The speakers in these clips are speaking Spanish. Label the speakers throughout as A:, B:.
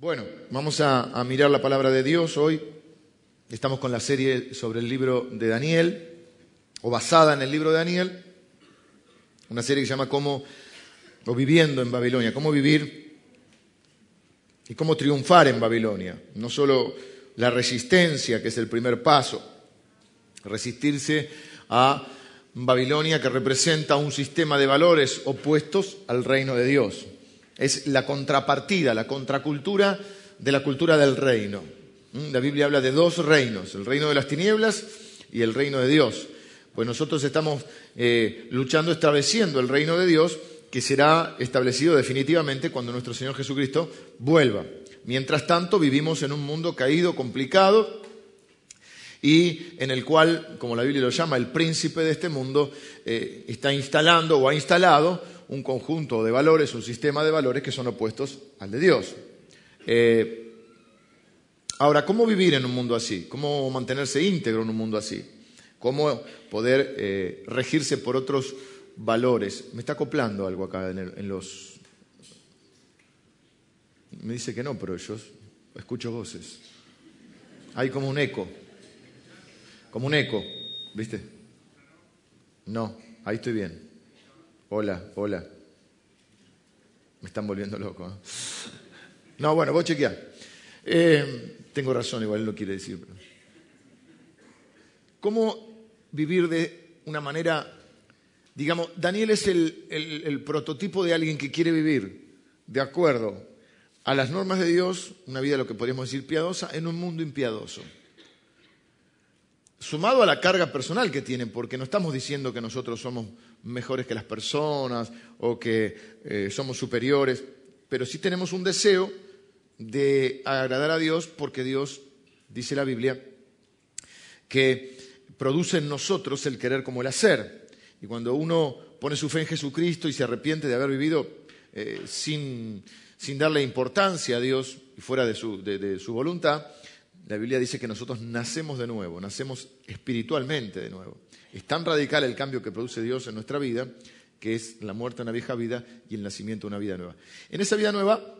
A: Bueno, vamos a, mirar la palabra de Dios hoy. Estamos con la serie sobre el libro de Daniel, o basada en el libro de Daniel, una serie que se llama Cómo, o Viviendo en Babilonia, cómo vivir y cómo triunfar en Babilonia. No solo la resistencia, que es el primer paso, resistirse a Babilonia que representa un sistema de valores opuestos al reino de Dios. Es la contrapartida, la contracultura de la cultura del reino. ¿Mm? La Biblia habla de dos reinos, el reino de las tinieblas y el reino de Dios. Pues nosotros estamos eh, luchando, estableciendo el reino de Dios que será establecido definitivamente cuando nuestro Señor Jesucristo vuelva. Mientras tanto, vivimos en un mundo caído, complicado, y en el cual, como la Biblia lo llama, el príncipe de este mundo eh, está instalando o ha instalado un conjunto de valores, un sistema de valores que son opuestos al de Dios. Eh, ahora, ¿cómo vivir en un mundo así? ¿Cómo mantenerse íntegro en un mundo así? ¿Cómo poder eh, regirse por otros valores? Me está acoplando algo acá en, los... Me dice que no, pero yo escucho voces. Hay como un eco. Como un eco, ¿viste? No, ahí estoy bien. Hola, hola. Me están volviendo loco. ¿eh? No, bueno, vos chequear. Eh, tengo razón, igual lo quiere decir. ¿Cómo vivir de una manera, digamos, Daniel es el prototipo de alguien que quiere vivir de acuerdo a las normas de Dios, una vida lo que podríamos decir piadosa, en un mundo impiadoso sumado a la carga personal que tienen, porque no estamos diciendo que nosotros somos mejores que las personas o que eh, somos superiores, pero sí tenemos un deseo de agradar a Dios porque Dios, dice la Biblia, que produce en nosotros el querer como el hacer. Y cuando uno pone su fe en Jesucristo y se arrepiente de haber vivido eh, sin, darle importancia a Dios y fuera de su voluntad, la Biblia dice que nosotros nacemos de nuevo, nacemos espiritualmente de nuevo. Es tan radical el cambio que produce Dios en nuestra vida, que es la muerte de una vieja vida y el nacimiento de una vida nueva. En esa vida nueva,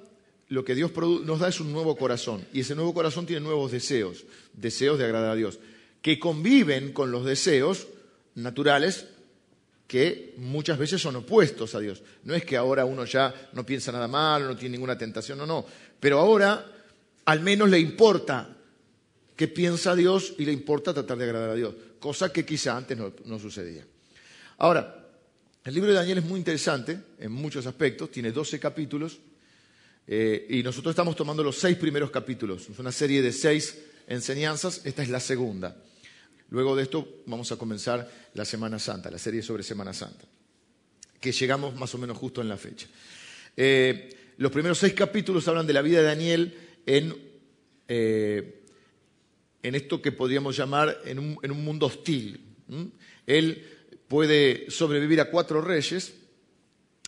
A: lo que Dios nos da es un nuevo corazón, y ese nuevo corazón tiene nuevos deseos, deseos de agradar a Dios, que conviven con los deseos naturales que muchas veces son opuestos a Dios. No es que ahora uno ya no piensa nada mal, no tiene ninguna tentación, no, no. Pero ahora al menos le importa qué piensa Dios y le importa tratar de agradar a Dios, cosa que quizá antes no, sucedía. Ahora, el libro de Daniel es muy interesante en muchos aspectos, tiene 12 capítulos eh, y nosotros estamos tomando los seis primeros capítulos. Es una serie de seis enseñanzas, esta es la segunda. Luego de esto vamos a comenzar la Semana Santa, la serie sobre Semana Santa, que llegamos más o menos justo en la fecha. Eh, los primeros seis capítulos hablan de la vida de Daniel en eh, en esto que podríamos llamar en un, mundo hostil. Él puede sobrevivir a cuatro reyes,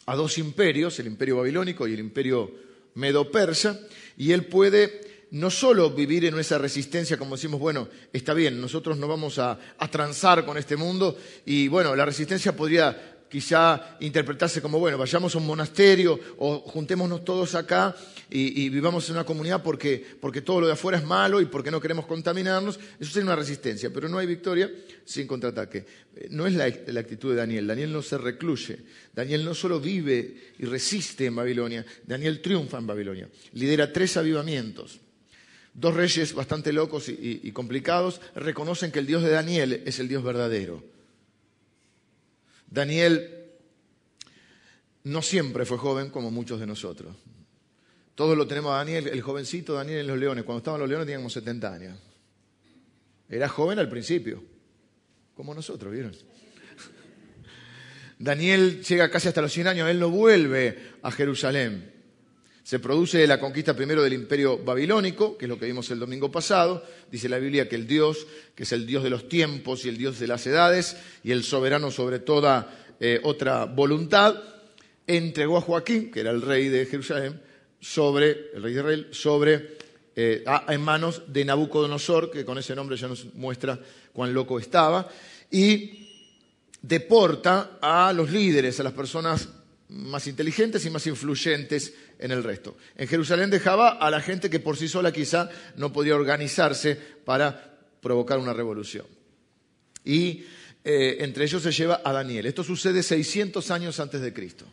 A: a dos imperios, el imperio babilónico y el imperio medo-persa, y él puede no solo vivir en esa resistencia, como decimos, bueno, está bien, nosotros no vamos a, a transar con este mundo, y bueno, la resistencia podría quizá interpretarse como, bueno, vayamos a un monasterio o juntémonos todos acá y, vivamos en una comunidad porque, porque, todo lo de afuera es malo y porque no queremos contaminarnos. Eso sería una resistencia, pero no hay victoria sin contraataque. Eh, no es la, la actitud de Daniel. Daniel no se recluye. Daniel no solo vive y resiste en Babilonia, Daniel triunfa en Babilonia. Lidera tres avivamientos. Dos reyes bastante locos y complicados reconocen que el Dios de Daniel es el Dios verdadero Daniel no siempre fue joven como muchos de nosotros. Todos lo tenemos a Daniel, el jovencito Daniel en los leones. Cuando estaban los leones teníamos 70 años. Era joven al principio, como nosotros, ¿vieron? Daniel llega casi hasta los 100 años, él no vuelve a Jerusalén. Se produce la conquista primero del imperio babilónico, que es lo que vimos el domingo pasado. Dice la Biblia que el Dios, que es el Dios de los tiempos y el Dios de las edades y el soberano sobre toda eh, otra voluntad, entregó a Joaquín, que era el rey de Jerusalén, sobre, el rey de Israel, sobre, eh, en manos de Nabucodonosor, que con ese nombre ya nos muestra cuán loco estaba, y deporta a los líderes, a las personas más inteligentes y más influyentes en el resto. En Jerusalén dejaba a la gente que por sí sola quizá no podía organizarse para provocar una revolución. Y eh, entre ellos se lleva a Daniel. Esto sucede 600 años antes de Cristo.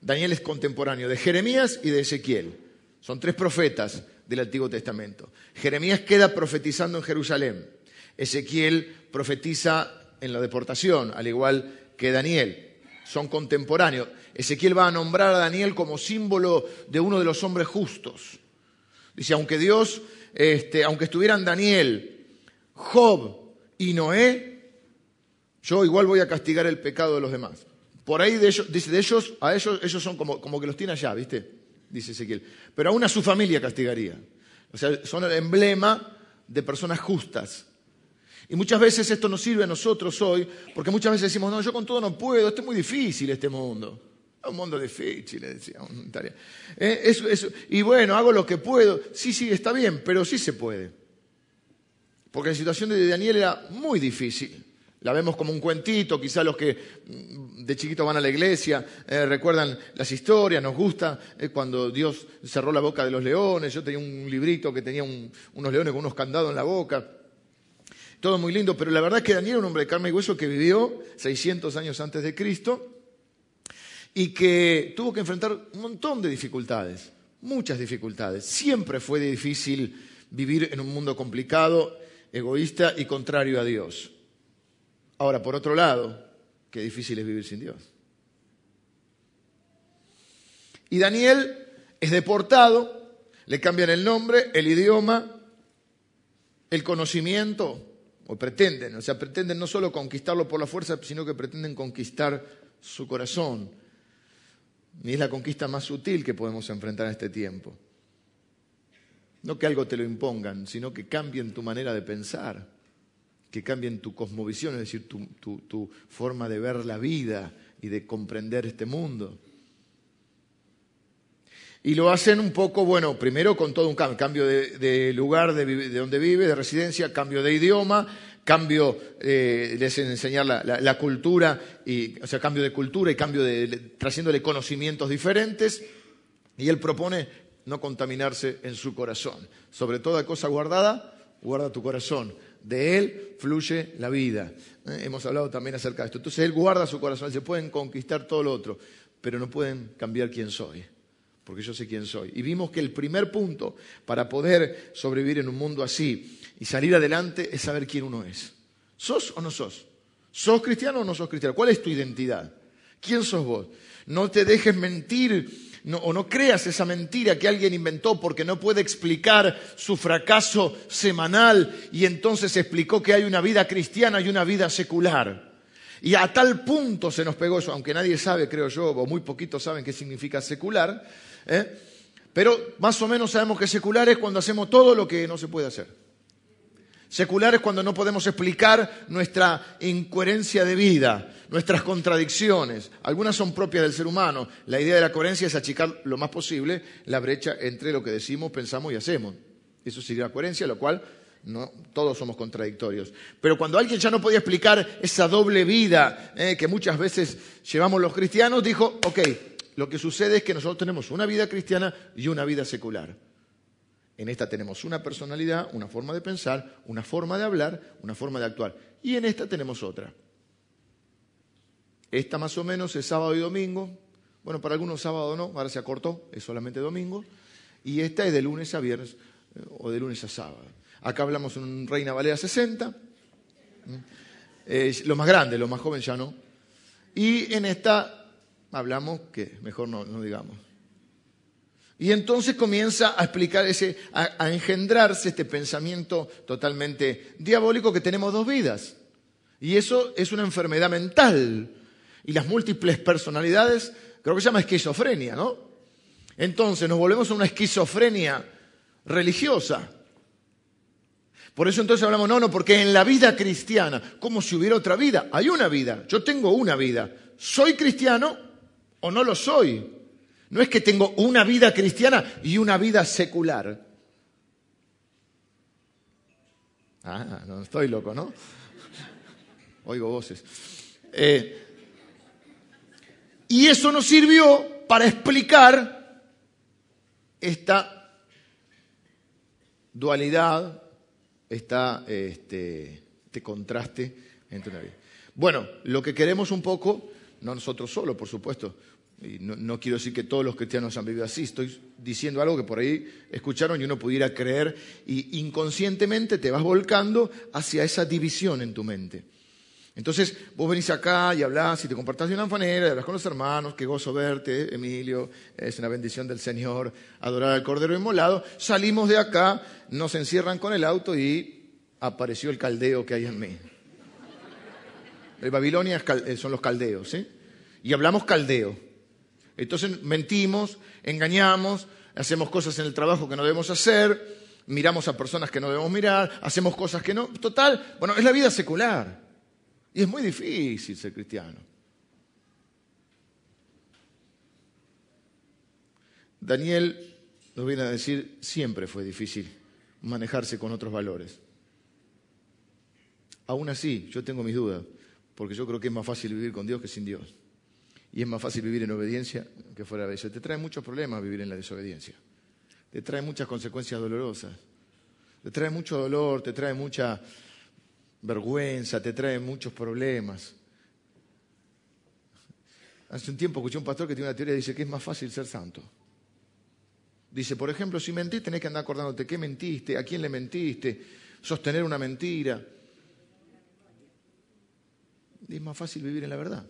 A: Daniel es contemporáneo de Jeremías y de Ezequiel. Son tres profetas del Antiguo Testamento. Jeremías queda profetizando en Jerusalén. Ezequiel profetiza en la deportación, al igual que Daniel. Son contemporáneos. Ezequiel va a nombrar a Daniel como símbolo de uno de los hombres justos. Dice, aunque Dios, este, aunque estuvieran Daniel, Job y Noé, yo igual voy a castigar el pecado de los demás. Por ahí de ellos, dice, de ellos, a ellos, ellos son como, como que los tiene allá, ¿viste? Dice Ezequiel. Pero aún a su familia castigaría. O sea, son el emblema de personas justas. Y muchas veces esto nos sirve a nosotros hoy, porque muchas veces decimos, no, yo con todo no puedo, esto es muy difícil este mundo. Un mundo difícil, decía eh, y bueno, hago lo que puedo. Sí, sí, está bien, pero sí se puede. Porque la situación de Daniel era muy difícil. La vemos como un cuentito, quizá los que mm, de chiquitos van a la iglesia eh, recuerdan las historias, nos gusta eh, cuando Dios cerró la boca de los leones, yo tenía un librito que tenía unos leones con unos candados en la boca, todo muy lindo, pero la verdad es que Daniel era un hombre de carne y hueso que vivió 600 años antes de Cristo y que tuvo que enfrentar un montón de dificultades, muchas dificultades. Siempre fue difícil vivir en un mundo complicado, egoísta y contrario a Dios. Ahora, por otro lado, qué difícil es vivir sin Dios. Y Daniel es deportado, le cambian el nombre, el idioma, el conocimiento, o pretenden, o sea, pretenden no solo conquistarlo por la fuerza, sino que pretenden conquistar su corazón. Y es la conquista más sutil que podemos enfrentar en este tiempo. No que algo te lo impongan, sino que cambien tu manera de pensar que cambien tu cosmovisión, es decir, tu, forma de ver la vida y de comprender este mundo. Y lo hacen un poco, bueno, primero con todo un cambio, cambio de, lugar de, donde vive, de residencia, cambio de idioma, cambio, eh, les enseñar la, cultura, y, o sea, cambio de cultura y cambio de, trayéndole conocimientos diferentes. Y él propone no contaminarse en su corazón. Sobre toda cosa guardada, guarda tu corazón de Él fluye la vida. Eh, hemos hablado también acerca de esto. Entonces Él guarda su corazón, se pueden conquistar todo lo otro, pero no pueden cambiar quién soy, porque yo sé quién soy. Y vimos que el primer punto para poder sobrevivir en un mundo así y salir adelante es saber quién uno es. ¿Sos o no sos? ¿Sos cristiano o no sos cristiano? ¿Cuál es tu identidad? ¿Quién sos vos? No te dejes mentir o no creas esa mentira que alguien inventó porque no puede explicar su fracaso semanal y entonces explicó que hay una vida cristiana y una vida secular. Y a tal punto se nos pegó eso, aunque nadie sabe, creo yo, o muy poquitos saben qué significa secular, ¿eh? pero más o menos sabemos que secular es cuando hacemos todo lo que no se puede hacer. Secular es cuando no podemos explicar nuestra incoherencia de vida, nuestras contradicciones. Algunas son propias del ser humano. La idea de la coherencia es achicar lo más posible la brecha entre lo que decimos, pensamos y hacemos. Eso sería la coherencia, lo cual no, todos somos contradictorios. Pero cuando alguien ya no podía explicar esa doble vida eh, que muchas veces llevamos los cristianos, dijo, ok, lo que sucede es que nosotros tenemos una vida cristiana y una vida secular. En esta tenemos una personalidad, una forma de pensar, una forma de hablar, una forma de actuar. Y en esta tenemos otra. Esta más o menos es sábado y domingo. Bueno, para algunos sábado no, ahora se acortó, es solamente domingo. Y esta es de lunes a viernes eh, o de lunes a sábado. Acá hablamos un Reina Valera 60. lo más grande, lo más joven ya no. Y en esta hablamos que mejor no, no digamos. Y entonces comienza a explicar ese, a, engendrarse este pensamiento totalmente diabólico que tenemos dos vidas. Y eso es una enfermedad mental. Y las múltiples personalidades, creo que se llama esquizofrenia, ¿no? Entonces nos volvemos a una esquizofrenia religiosa. Por eso entonces hablamos, no, no, porque en la vida cristiana, como si hubiera otra vida, hay una vida, yo tengo una vida. ¿Soy cristiano o no lo soy? No es que tengo una vida cristiana y una vida secular. Ah, no estoy loco, ¿no? Oigo voces. Eh, Y eso nos sirvió para explicar esta dualidad, esta, este, este contraste entre una vida. Bueno, lo que queremos un poco, no nosotros solos, por supuesto, y no, quiero decir que todos los cristianos han vivido así, estoy diciendo algo que por ahí escucharon y uno pudiera creer y inconscientemente te vas volcando hacia esa división en tu mente. Entonces vos venís acá y hablás y te compartás de una manera, y hablas con los hermanos, qué gozo verte, Emilio, es una bendición del Señor, adorar al Cordero Inmolado. Salimos de acá, nos encierran con el auto y apareció el caldeo que hay en mí. El Babilonia eh, son los caldeos, ¿sí? Y hablamos caldeo. Entonces mentimos, engañamos, hacemos cosas en el trabajo que no debemos hacer, miramos a personas que no debemos mirar, hacemos cosas que no. Total, bueno, es la vida secular. Y es muy difícil ser cristiano. Daniel nos viene a decir, siempre fue difícil manejarse con otros valores. Aún así, yo tengo mis dudas, porque yo creo que es más fácil vivir con Dios que sin Dios. Y es más fácil vivir en obediencia que fuera de eso. Te trae muchos problemas vivir en la desobediencia. Te trae muchas consecuencias dolorosas. Te trae mucho dolor, te trae mucha vergüenza, te trae muchos problemas. Hace un tiempo escuché un pastor que tiene una teoría y dice que es más fácil ser santo. Dice, por ejemplo, si mentís tenés que andar acordándote qué mentiste, a quién le mentiste, sostener una mentira. Es más fácil vivir en la verdad.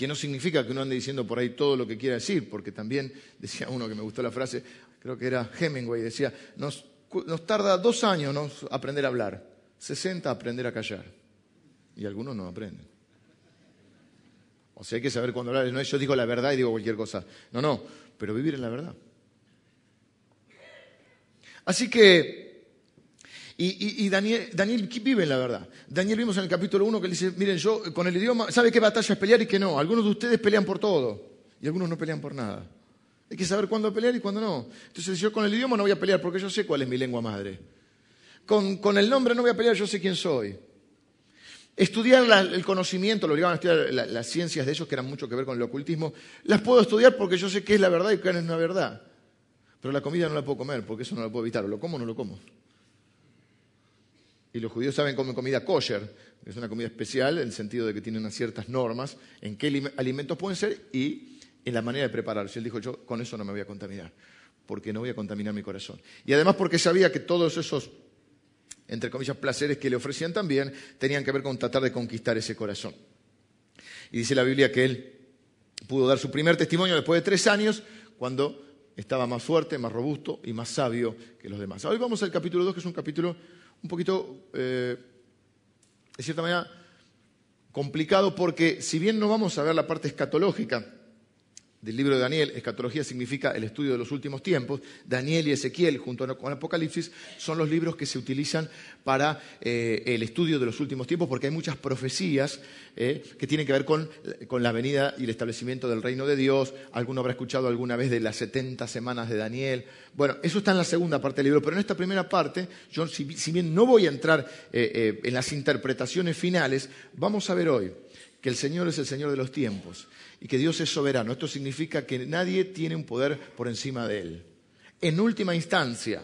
A: Que no significa que uno ande diciendo por ahí todo lo que quiera decir, porque también decía uno que me gustó la frase, creo que era Hemingway, decía, nos, tarda dos años aprender a hablar, 60 aprender a callar, y algunos no aprenden. O sea, hay que saber cuándo hablar, no es yo digo la verdad y digo cualquier cosa, no, no, pero vivir en la verdad. Así que y, Daniel, Daniel, vive en la verdad. Daniel vimos en el capítulo 1 que le dice, miren, yo con el idioma, ¿sabe qué batalla es pelear y qué no? Algunos de ustedes pelean por todo y algunos no pelean por nada. Hay que saber cuándo pelear y cuándo no. Entonces yo con el idioma no voy a pelear porque yo sé cuál es mi lengua madre. Con, el nombre no voy a pelear, yo sé quién soy. Estudiar el conocimiento, lo obligaban a estudiar las ciencias de ellos que eran mucho que ver con el ocultismo, las puedo estudiar porque yo sé qué es la verdad y qué es una verdad. Pero la comida no la puedo comer porque eso no lo puedo evitar. Lo como o no lo como. Y los judíos saben comer comida kosher, que es una comida especial en el sentido de que tiene unas ciertas normas en qué alimentos pueden ser y en la manera de prepararse. Él dijo, yo con eso no me voy a contaminar, porque no voy a contaminar mi corazón. Y además porque sabía que todos esos, entre comillas, placeres que le ofrecían también tenían que ver con tratar de conquistar ese corazón. Y dice la Biblia que él pudo dar su primer testimonio después de tres años, cuando estaba más fuerte, más robusto y más sabio que los demás. Hoy vamos al capítulo 2, que es un capítulo un poquito, eh, de cierta manera, complicado porque si bien no vamos a ver la parte escatológica, del libro de Daniel, escatología significa el estudio de los últimos tiempos, Daniel y Ezequiel junto con Apocalipsis son los libros que se utilizan para eh, el estudio de los últimos tiempos porque hay muchas profecías eh, que tienen que ver con, la venida y el establecimiento del reino de Dios. Alguno habrá escuchado alguna vez de las 70 semanas de Daniel. Bueno, eso está en la segunda parte del libro, pero en esta primera parte, yo si, bien no voy a entrar eh, en las interpretaciones finales, vamos a ver hoy que el Señor es el Señor de los tiempos y que Dios es soberano. Esto significa que nadie tiene un poder por encima de Él. En última instancia,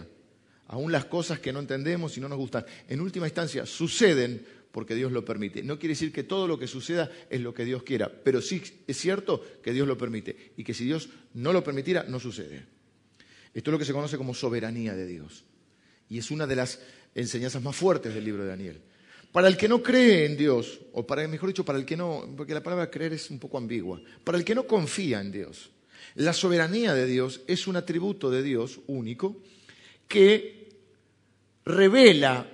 A: aún las cosas que no entendemos y no nos gustan, en última instancia suceden porque Dios lo permite. No quiere decir que todo lo que suceda es lo que Dios quiera, pero sí es cierto que Dios lo permite y que si Dios no lo permitiera, no sucede. Esto es lo que se conoce como soberanía de Dios. Y es una de las enseñanzas más fuertes del libro de Daniel. Para el que no cree en Dios, o para, mejor dicho, para el que no, porque la palabra creer es un poco ambigua, para el que no confía en Dios, la soberanía de Dios es un atributo de Dios único que revela,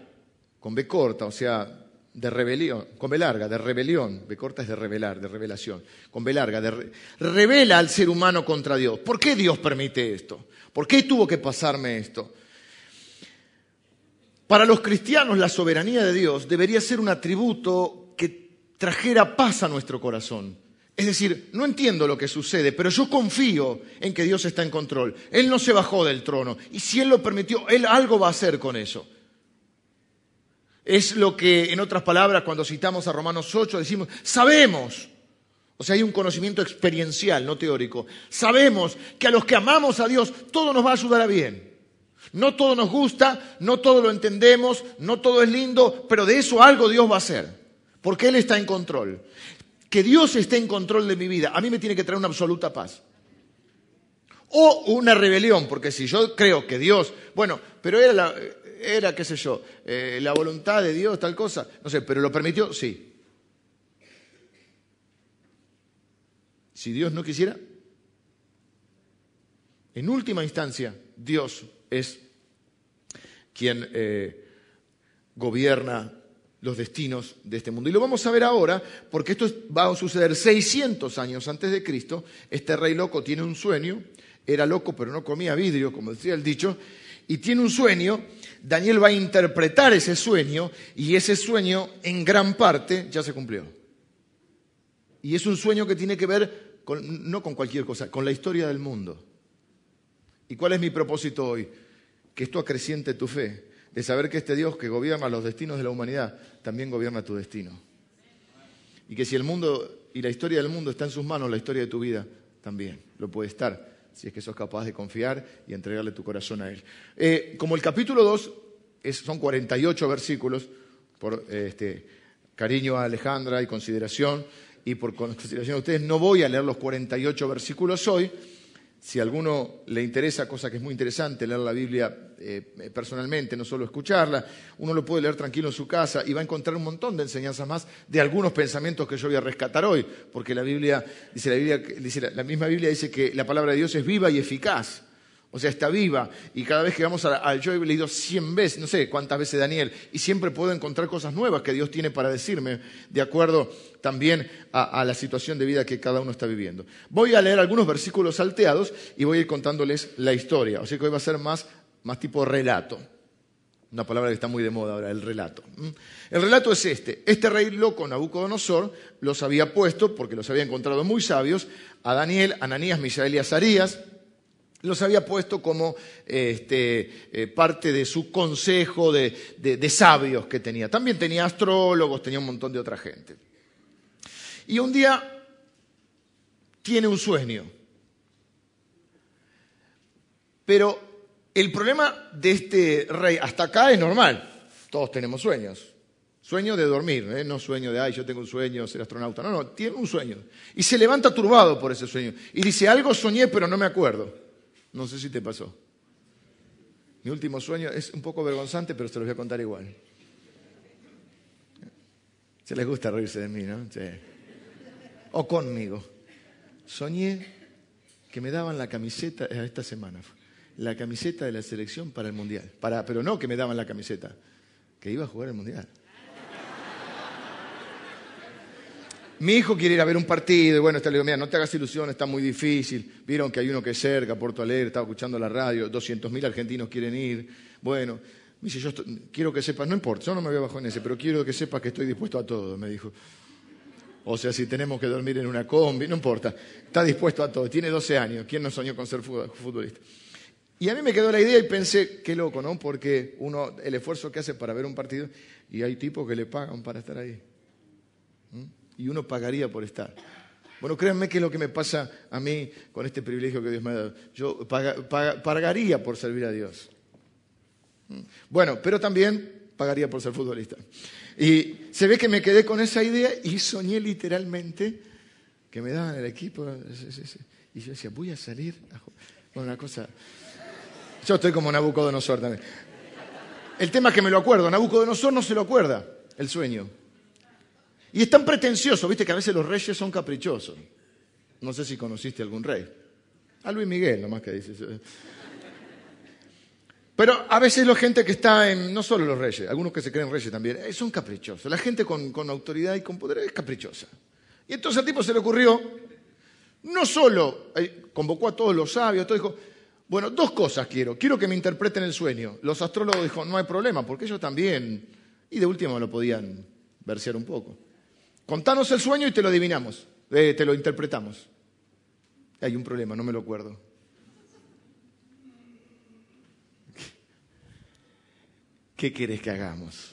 A: con B corta, o sea, de rebelión, con B larga, de rebelión, B corta es de revelar, de revelación, con B larga, de revela al ser humano contra Dios. ¿Por qué Dios permite esto? ¿Por qué tuvo que pasarme esto? Para los cristianos la soberanía de Dios debería ser un atributo que trajera paz a nuestro corazón. Es decir, no entiendo lo que sucede, pero yo confío en que Dios está en control. Él no se bajó del trono y si Él lo permitió, Él algo va a hacer con eso. Es lo que, en otras palabras, cuando citamos a Romanos 8, decimos, sabemos. O sea, hay un conocimiento experiencial, no teórico. Sabemos que a los que amamos a Dios, todo nos va a ayudar a bien. No todo nos gusta, no todo lo entendemos, no todo es lindo, pero de eso algo Dios va a hacer, porque Él está en control. Que Dios esté en control de mi vida, a mí me tiene que traer una absoluta paz. O una rebelión, porque si yo creo que Dios, bueno, pero era, la, era qué sé yo, eh, la voluntad de Dios, tal cosa, no sé, pero lo permitió, sí. Si Dios no quisiera, en última instancia, Dios es quien eh, gobierna los destinos de este mundo. Y lo vamos a ver ahora, porque esto va a suceder 600 años antes de Cristo. Este rey loco tiene un sueño, era loco pero no comía vidrio, como decía el dicho, y tiene un sueño. Daniel va a interpretar ese sueño y ese sueño en gran parte ya se cumplió. Y es un sueño que tiene que ver no con cualquier cosa, con la historia del mundo. ¿Y cuál es mi propósito hoy? Que esto acreciente tu fe, de saber que este Dios que gobierna los destinos de la humanidad también gobierna tu destino. Y que si el mundo y la historia del mundo está en sus manos, la historia de tu vida también lo puede estar, si es que sos capaz de confiar y entregarle tu corazón a Él. Eh, como el capítulo 2 son 48 versículos, por este, cariño a Alejandra y consideración, y por consideración de ustedes, no voy a leer los 48 versículos hoy, si a alguno le interesa, cosa que es muy interesante, leer la Biblia eh, personalmente, no solo escucharla, uno lo puede leer tranquilo en su casa y va a encontrar un montón de enseñanzas más de algunos pensamientos que yo voy a rescatar hoy, porque la Biblia, dice la, Biblia, dice la misma Biblia dice que la palabra de Dios es viva y eficaz. O sea, está viva. Y cada vez que vamos al yo he leído cien veces, no sé cuántas veces Daniel, y siempre puedo encontrar cosas nuevas que Dios tiene para decirme, de acuerdo también a, la situación de vida que cada uno está viviendo. Voy a leer algunos versículos salteados y voy a ir contándoles la historia. O sea que hoy va a ser más, más tipo relato. Una palabra que está muy de moda ahora, el relato. El relato es este. Este rey loco, Nabucodonosor, los había puesto, porque los había encontrado muy sabios, a Daniel, Ananías, Misael y Azarías, los había puesto como este, eh, parte de su consejo de, sabios que tenía. También tenía astrólogos, tenía un montón de otra gente. Y un día tiene un sueño. Pero el problema de este rey hasta acá es normal. Todos tenemos sueños. Sueño de dormir, ¿eh? no sueño de, ay, yo tengo un sueño, ser astronauta. No, no, tiene un sueño. Y se levanta turbado por ese sueño. Y dice, algo soñé, pero no me acuerdo. No sé si te pasó. Mi último sueño es un poco vergonzante, pero se los voy a contar igual. Se les gusta reírse de mí, ¿no? Sí. O conmigo. Soñé que me daban la camiseta, eh, esta semana, la camiseta de la selección para el Mundial. Para, pero no que me daban la camiseta, que iba a jugar el Mundial. Mi hijo quiere ir a ver un partido y bueno, está, le digo, mira, no te hagas ilusión, está muy difícil. Vieron que hay uno que es cerca, Porto Alegre, estaba escuchando la radio, 200.000 argentinos quieren ir. Bueno, me dice, yo quiero que sepas, no importa, yo no me voy abajo en ese, pero quiero que sepas que estoy dispuesto a todo, me dijo. O sea, si tenemos que dormir en una combi, no importa, está dispuesto a todo. Tiene 12 años, ¿quién no soñó con ser futbolista? Y a mí me quedó la idea y pensé, qué loco, ¿no? Porque uno, el esfuerzo que hace para ver un partido, y hay tipos que le pagan para estar ahí. ¿Mm? Y uno pagaría por estar. Bueno, créanme que es lo que me pasa a mí con este privilegio que Dios me ha dado. Yo pagaría por servir a Dios. Bueno, pero también pagaría por ser futbolista. Y se ve que me quedé con esa idea y soñé literalmente que me daban el equipo. Y yo decía, voy a salir a una cosa. Yo estoy como Nabucodonosor también. El tema es que me lo acuerdo. Nabucodonosor no se lo acuerda, el sueño. Y es tan pretencioso, viste que a veces los reyes son caprichosos. No sé si conociste algún rey. A Luis Miguel, nomás que dices. Pero a veces la gente que está en, no solo los reyes, algunos que se creen reyes también, eh, son caprichosos. La gente con, autoridad y con poder es caprichosa. Y entonces al tipo se le ocurrió, no solo eh, convocó a todos los sabios, todo dijo, bueno, dos cosas quiero. Quiero que me interpreten el sueño. Los astrólogos dijo, no hay problema, porque ellos también, y de último lo podían versear un poco. Contanos el sueño y te lo adivinamos, eh, te lo interpretamos. Hay un problema, no me lo acuerdo. ¿Qué quieres que hagamos?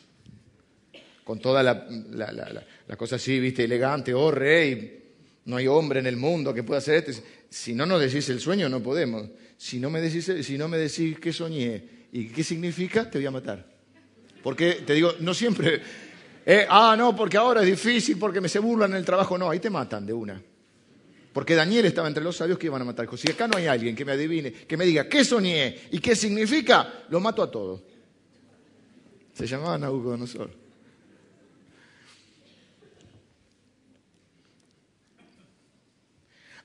A: con toda la, la, cosa así, viste, elegante, oh rey, no hay hombre en el mundo que pueda hacer esto. Si no nos decís el sueño, no podemos. Si no me decís, si no me decís qué soñé y qué significa, te voy a matar. Porque, te digo, no siempre, eh, ah, no, porque ahora es difícil, porque me se burlan en el trabajo. No, ahí te matan de una. Porque Daniel estaba entre los sabios que iban a matar. Si acá no hay alguien que me adivine, que me diga qué soñé y qué significa, lo mato a todos. Se llamaba Nabucodonosor.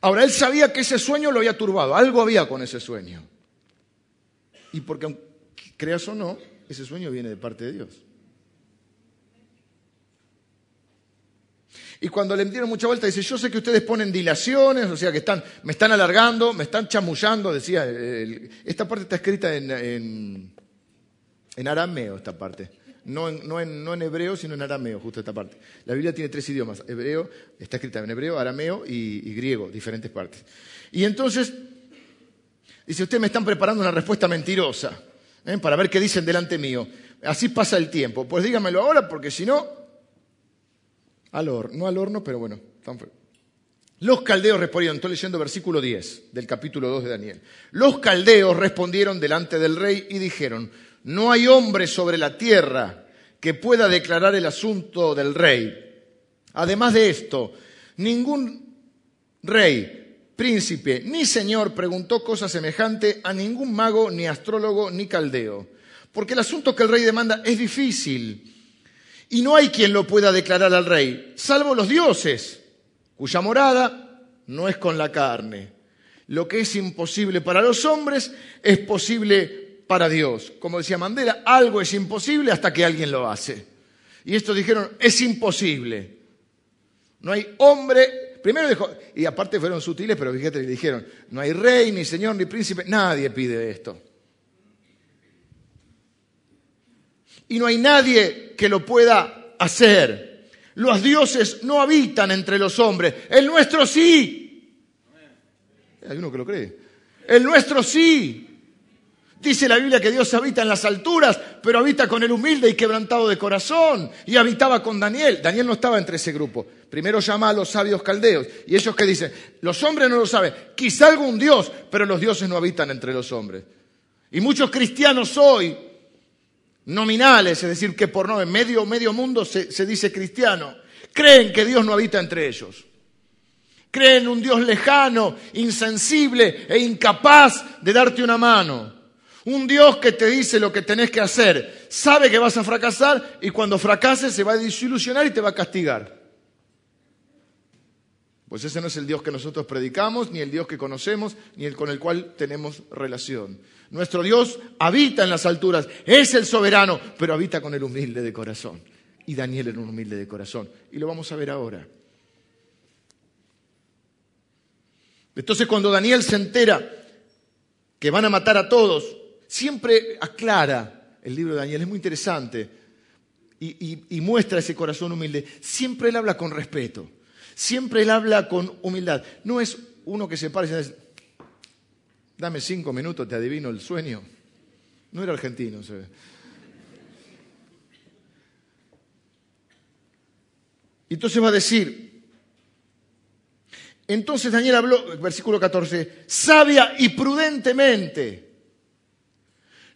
A: Ahora, él sabía que ese sueño lo había turbado, algo había con ese sueño. Y porque, creas o no, ese sueño viene de parte de Dios. Y cuando le dieron mucha vuelta, dice, yo sé que ustedes ponen dilaciones, o sea, que me están alargando, me están chamullando, decía, esta parte está escrita en, arameo, esta parte. No en, no, en, hebreo, sino en arameo, justo esta parte. La Biblia tiene tres idiomas, hebreo, está escrita en hebreo, arameo y, griego, diferentes partes. Y entonces, dice, ustedes me están preparando una respuesta mentirosa, ¿eh? para ver qué dicen delante mío. Así pasa el tiempo. Pues dígamelo ahora, porque si no, al horno, no al horno, pero bueno. Los caldeos respondieron, estoy leyendo versículo 10 del capítulo 2 de Daniel. Los caldeos respondieron delante del rey y dijeron, no hay hombre sobre la tierra que pueda declarar el asunto del rey. Además de esto, ningún rey, príncipe ni señor preguntó cosa semejante a ningún mago, ni astrólogo, ni caldeo. Porque el asunto que el rey demanda es difícil y no hay quien lo pueda declarar al rey, salvo los dioses, cuya morada no es con la carne. Lo que es imposible para los hombres es posible para Dios. Como decía Mandela, algo es imposible hasta que alguien lo hace. Y estos dijeron, es imposible. No hay hombre, primero dijo, y aparte fueron sutiles, pero fíjate le dijeron, no hay rey, ni señor, ni príncipe, nadie pide esto. Y no hay nadie que lo pueda hacer. Los dioses no habitan entre los hombres, el nuestro sí. Hay uno que lo cree. El nuestro sí. Dice la Biblia que Dios habita en las alturas, pero habita con el humilde y quebrantado de corazón. Y habitaba con Daniel. Daniel no estaba entre ese grupo. Primero llama a los sabios caldeos. Y ellos que dicen, los hombres no lo saben. Quizá algún Dios, pero los dioses no habitan entre los hombres. Y muchos cristianos hoy nominales, es decir, que por no, en medio, medio mundo se, se dice cristiano, creen que Dios no habita entre ellos. Creen en un Dios lejano, insensible e incapaz de darte una mano. Un Dios que te dice lo que tenés que hacer, sabe que vas a fracasar y cuando fracases se va a desilusionar y te va a castigar. Pues ese no es el Dios que nosotros predicamos, ni el Dios que conocemos, ni el con el cual tenemos relación. Nuestro Dios habita en las alturas, es el soberano, pero habita con el humilde de corazón. Y Daniel era un humilde de corazón. Y lo vamos a ver ahora. Entonces cuando Daniel se entera que van a matar a todos, siempre aclara el libro de Daniel, es muy interesante, y, y muestra ese corazón humilde. Siempre él habla con respeto. Siempre él habla con humildad. No es uno que se parece y dice, dame cinco minutos, te adivino el sueño. No era argentino, se ve. Entonces va a decir, entonces Daniel habló, versículo 14, sabia y prudentemente.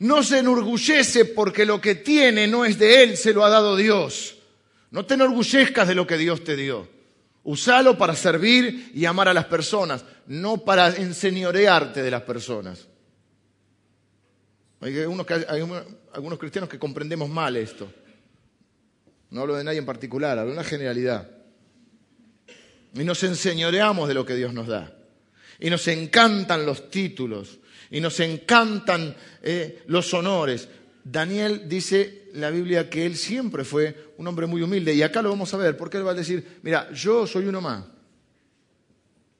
A: No se enorgullece porque lo que tiene no es de él, se lo ha dado Dios. No te enorgullezcas de lo que Dios te dio. Usalo para servir y amar a las personas, no para enseñorearte de las personas. Hay, algunos cristianos que comprendemos mal esto. No hablo de nadie en particular, hablo de una generalidad. Y nos enseñoreamos de lo que Dios nos da. Y nos encantan los títulos. Y nos encantan eh, los honores. Daniel dice la Biblia que él siempre fue un hombre muy humilde y acá lo vamos a ver porque él va a decir, mira, yo soy uno más,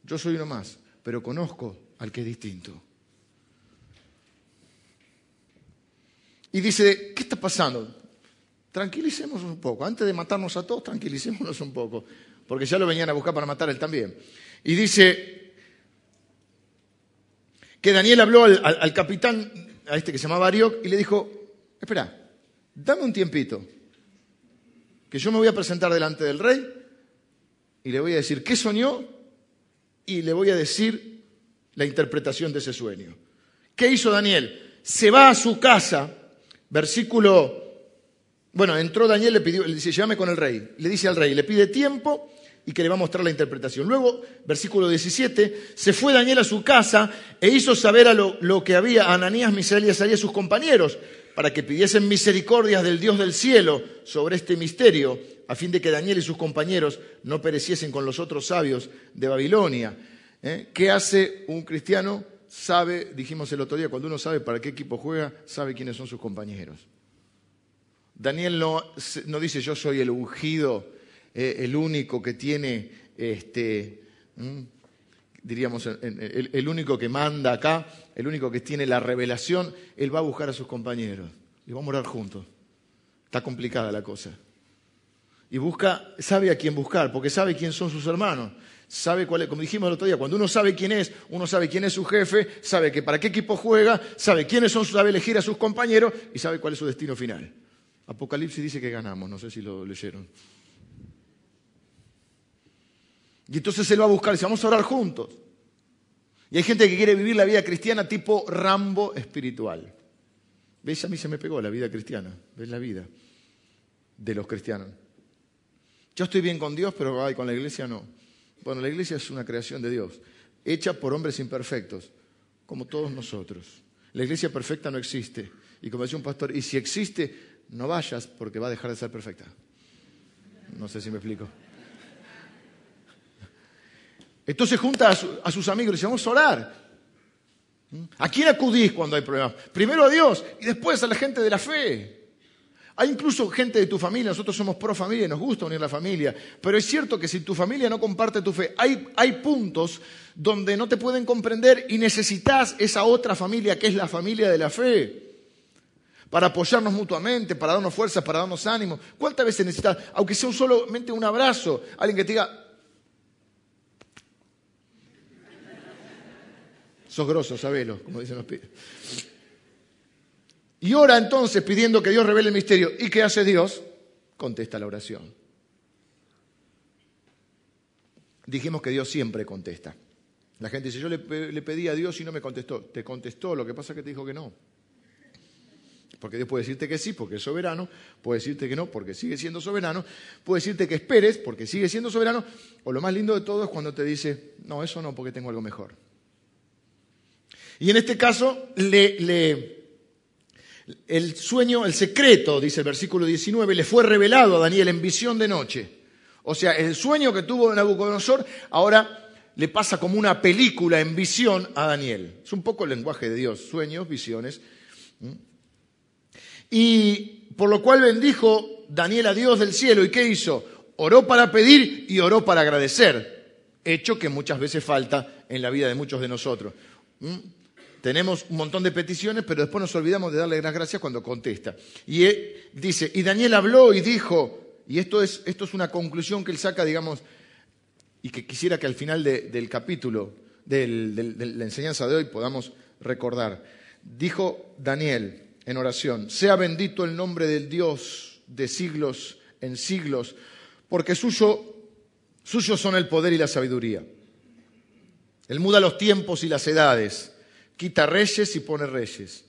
A: yo soy uno más, pero conozco al que es distinto. Y dice, ¿qué está pasando? Tranquilicemos un poco, antes de matarnos a todos, tranquilicémonos un poco, porque ya lo venían a buscar para matar él también. Y dice que Daniel habló al, capitán, a este que se llamaba Arioc, y le dijo, espera, dame un tiempito. que yo me voy a presentar delante del rey y le voy a decir qué soñó y le voy a decir la interpretación de ese sueño. ¿Qué hizo Daniel? Se va a su casa, versículo... Bueno, entró Daniel, le pidió, le dice, llévame con el rey. Le dice al rey, le pide tiempo y que le va a mostrar la interpretación. Luego, versículo 17, se fue Daniel a su casa e hizo saber a lo, que había Ananías, Misael y Azarías, sus compañeros, para que pidiesen misericordias del Dios del cielo sobre este misterio, a fin de que Daniel y sus compañeros no pereciesen con los otros sabios de Babilonia. ¿Eh? ¿Qué hace un cristiano? Sabe, dijimos el otro día, cuando uno sabe para qué equipo juega, sabe quiénes son sus compañeros. Daniel no, dice yo soy el ungido, eh, el único que tiene, este, diríamos, el, único que manda acá, el único que tiene la revelación. Él va a buscar a sus compañeros y va a morar juntos. Está complicada la cosa. Y busca, sabe a quién buscar, porque sabe quién son sus hermanos sabe cuál es, como dijimos el otro día, cuando uno sabe quién es, uno sabe quién es su jefe, sabe que para qué equipo juega, sabe quiénes son, sabe elegir a sus compañeros y sabe cuál es su destino final. Apocalipsis dice que ganamos, no sé si lo leyeron. Y entonces él va a buscar dice, vamos a orar juntos. Y hay gente que quiere vivir la vida cristiana tipo Rambo espiritual. ¿Ves? A mí se me pegó la vida cristiana. ¿Ves la vida de los cristianos? Yo estoy bien con Dios, pero con la iglesia no. Bueno, la iglesia es una creación de Dios, hecha por hombres imperfectos, como todos nosotros. La iglesia perfecta no existe. Y como decía un pastor, y si existe, no vayas porque va a dejar de ser perfecta. No sé si me explico. Entonces junta a, sus amigos y dice, vamos a orar. ¿A quién acudís cuando hay problemas? Primero a Dios y después a la gente de la fe. Hay incluso gente de tu familia, nosotros somos pro familia y nos gusta unir la familia, pero es cierto que si tu familia no comparte tu fe, hay, hay puntos donde no te pueden comprender y necesitas esa otra familia que es la familia de la fe para apoyarnos mutuamente, para darnos fuerza, para darnos ánimo. ¿Cuántas veces necesitas, aunque sea solamente un abrazo, alguien que te diga, sos grosso, sabelo, como dicen los pibes. Y ora entonces pidiendo que Dios revele el misterio. ¿Y qué hace Dios? Contesta la oración. Dijimos que Dios siempre contesta. La gente dice, yo le, pedí a Dios y no me contestó. Te contestó, lo que pasa es que te dijo que no. Porque Dios puede decirte que sí, porque es soberano, puede decirte que no, porque sigue siendo soberano, puede decirte que esperes, porque sigue siendo soberano, o lo más lindo de todo es cuando te dice, no, eso no, porque tengo algo mejor. Y en este caso el sueño, el secreto, dice el versículo 19, le fue revelado a Daniel en visión de noche. O sea, el sueño que tuvo Nabucodonosor ahora le pasa como una película en visión a Daniel. Es un poco el lenguaje de Dios, sueños, visiones. ¿Mm? Y por lo cual bendijo Daniel a Dios del cielo. ¿Y qué hizo? Oró para pedir y oró para agradecer. Hecho que muchas veces falta en la vida de muchos de nosotros. Tenemos un montón de peticiones, pero después nos olvidamos de darle las gracias cuando contesta. Y dice, y Daniel habló y dijo, y esto es, esto es una conclusión que él saca, digamos, y que quisiera que al final del capítulo, de la enseñanza de hoy, podamos recordar. Dijo Daniel en oración, sea bendito el nombre del Dios de siglos en siglos, porque suyo, suyos son el poder y la sabiduría. Él muda los tiempos y las edades quita reyes y pone reyes.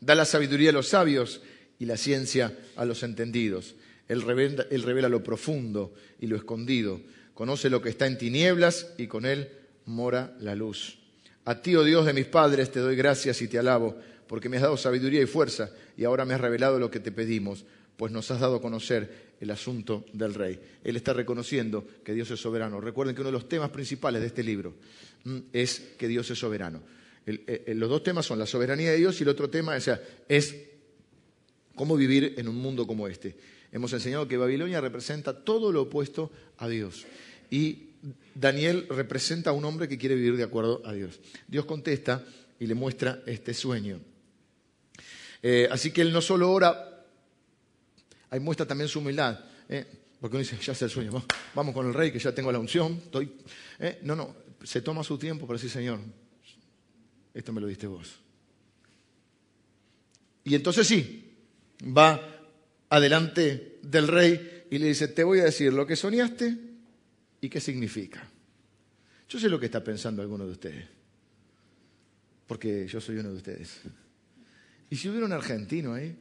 A: Da la sabiduría a los sabios y la ciencia a los entendidos. Él revela, lo profundo y lo escondido. Conoce lo que está en tinieblas y con él mora la luz. A ti, oh Dios de mis padres, te doy gracias y te alabo, porque me has dado sabiduría y fuerza, y ahora me has revelado lo que te pedimos, pues nos has dado a conocer el asunto del rey. Él está reconociendo que Dios es soberano. Recuerden que uno de los temas principales de este libro mm, es que Dios es soberano. Eh, eh, los dos temas son la soberanía de Dios y el otro tema es cómo vivir en un mundo como este. Hemos enseñado que Babilonia representa todo lo opuesto a Dios. Y Daniel representa a un hombre que quiere vivir de acuerdo a Dios. Dios contesta y le muestra este sueño. Eh, así que él no solo ora, ahí muestra también su humildad. porque uno dice, ya sé el sueño, vamos con el rey que ya tengo la unción. No, no, se toma su tiempo para decir, Señor, esto me lo diste vos. Y entonces sí, va adelante del rey y le dice, te voy a decir lo que soñaste y qué significa. Yo sé lo que está pensando alguno de ustedes, porque yo soy uno de ustedes. ¿Y si hubiera un argentino ahí?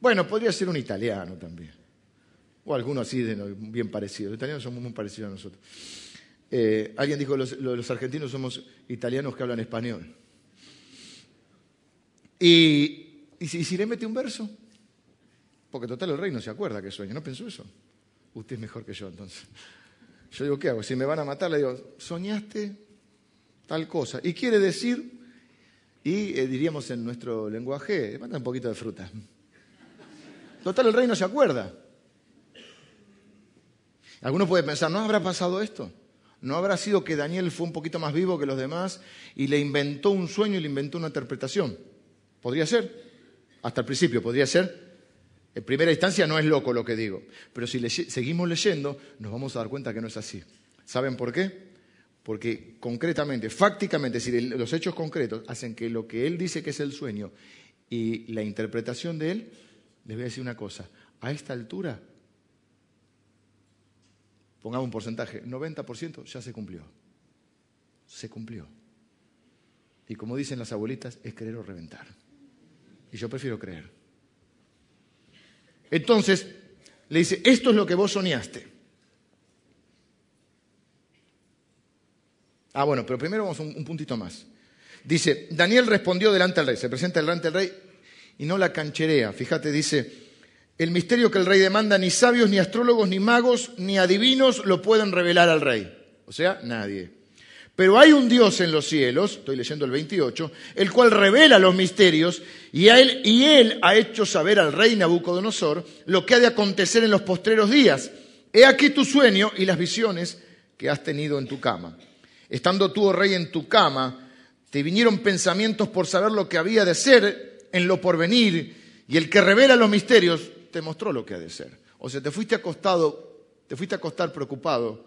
A: Bueno, podría ser un italiano también. O alguno así de bien parecido. Los italianos somos muy parecidos a nosotros. Eh, alguien dijo, los, los argentinos somos italianos que hablan español. Y, si, le mete un verso, porque total el rey no se acuerda que sueña, ¿no pensó eso? Usted es mejor que yo entonces. Yo digo, ¿qué hago? Si me van a matar, le digo, soñaste tal cosa. Y quiere decir, y eh, diríamos en nuestro lenguaje, manda un poquito de fruta. Total el rey no se acuerda. Alguno puede pensar, ¿no habrá pasado esto? ¿No habrá sido que Daniel fue un poquito más vivo que los demás y le inventó un sueño y le inventó una interpretación? Podría ser. Hasta el principio podría ser. En primera instancia no es loco lo que digo, pero si seguimos leyendo nos vamos a dar cuenta que no es así. ¿Saben por qué? Porque concretamente, fácticamente, los hechos concretos hacen que lo que él dice que es el sueño y la interpretación de él, les voy a decir una cosa, a esta altura, pongamos un porcentaje, 90% ya se cumplió. Se cumplió. Y como dicen las abuelitas, es creer o reventar. Y yo prefiero creer. Entonces, le dice, esto es lo que vos soñaste. Ah, bueno, pero primero vamos a un, puntito más. Dice, Daniel respondió delante del rey, se presenta delante del rey y no la cancherea. Fíjate, dice, el misterio que el rey demanda, ni sabios, ni astrólogos, ni magos, ni adivinos lo pueden revelar al rey. O sea, nadie. Pero hay un Dios en los cielos, estoy leyendo el 28, el cual revela los misterios y, él, ha hecho saber al rey Nabucodonosor lo que ha de acontecer en los postreros días. He aquí tu sueño y las visiones que has tenido en tu cama. Estando tú, oh rey, en tu cama, te vinieron pensamientos por saber lo que había de ser en lo porvenir, y el que revela los misterios te mostró lo que ha de ser. O sea, te fuiste acostado, te fuiste a acostar preocupado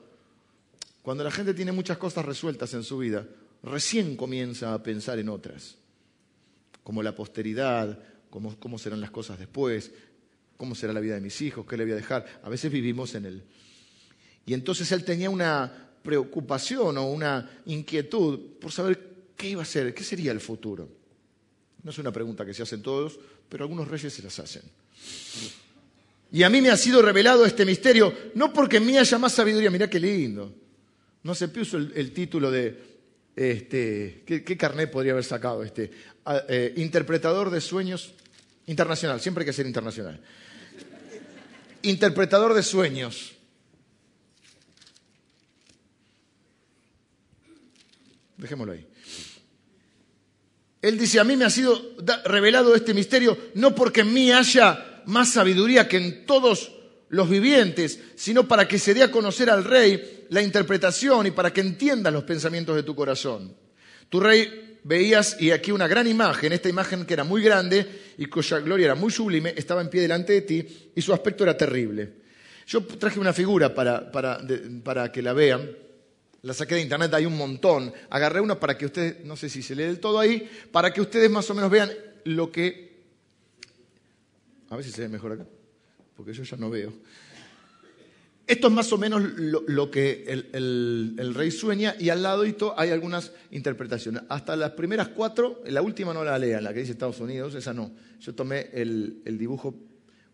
A: cuando la gente tiene muchas cosas resueltas en su vida, recién comienza a pensar en otras, como la posteridad, cómo, cómo serán las cosas después, cómo será la vida de mis hijos, qué le voy a dejar. A veces vivimos en él. Y entonces él tenía una preocupación o una inquietud por saber qué iba a ser, qué sería el futuro. No es una pregunta que se hacen todos, pero algunos reyes se las hacen. Y a mí me ha sido revelado este misterio, no porque en mí haya más sabiduría, mirá qué lindo, no se puso el, título de, este, ¿qué, carnet podría haber sacado? Este, eh, interpretador de sueños internacional, siempre hay que ser internacional. Interpretador de sueños. Dejémoslo ahí. Él dice, a mí me ha sido revelado este misterio no porque en mí haya más sabiduría que en todos los vivientes, sino para que se dé a conocer al rey la interpretación y para que entiendas los pensamientos de tu corazón. Tu rey veías, y aquí una gran imagen, esta imagen que era muy grande y cuya gloria era muy sublime, estaba en pie delante de ti y su aspecto era terrible. Yo traje una figura para, para, que la vean, la saqué de internet, hay un montón. Agarré una para que ustedes, no sé si se lee del todo ahí, para que ustedes más o menos vean lo que... A ver si se ve mejor acá porque yo ya no veo. Esto es más o menos lo, que el, rey sueña y al lado hay algunas interpretaciones. Hasta las primeras cuatro, la última no la lean, la que dice Estados Unidos, esa no. Yo tomé el, dibujo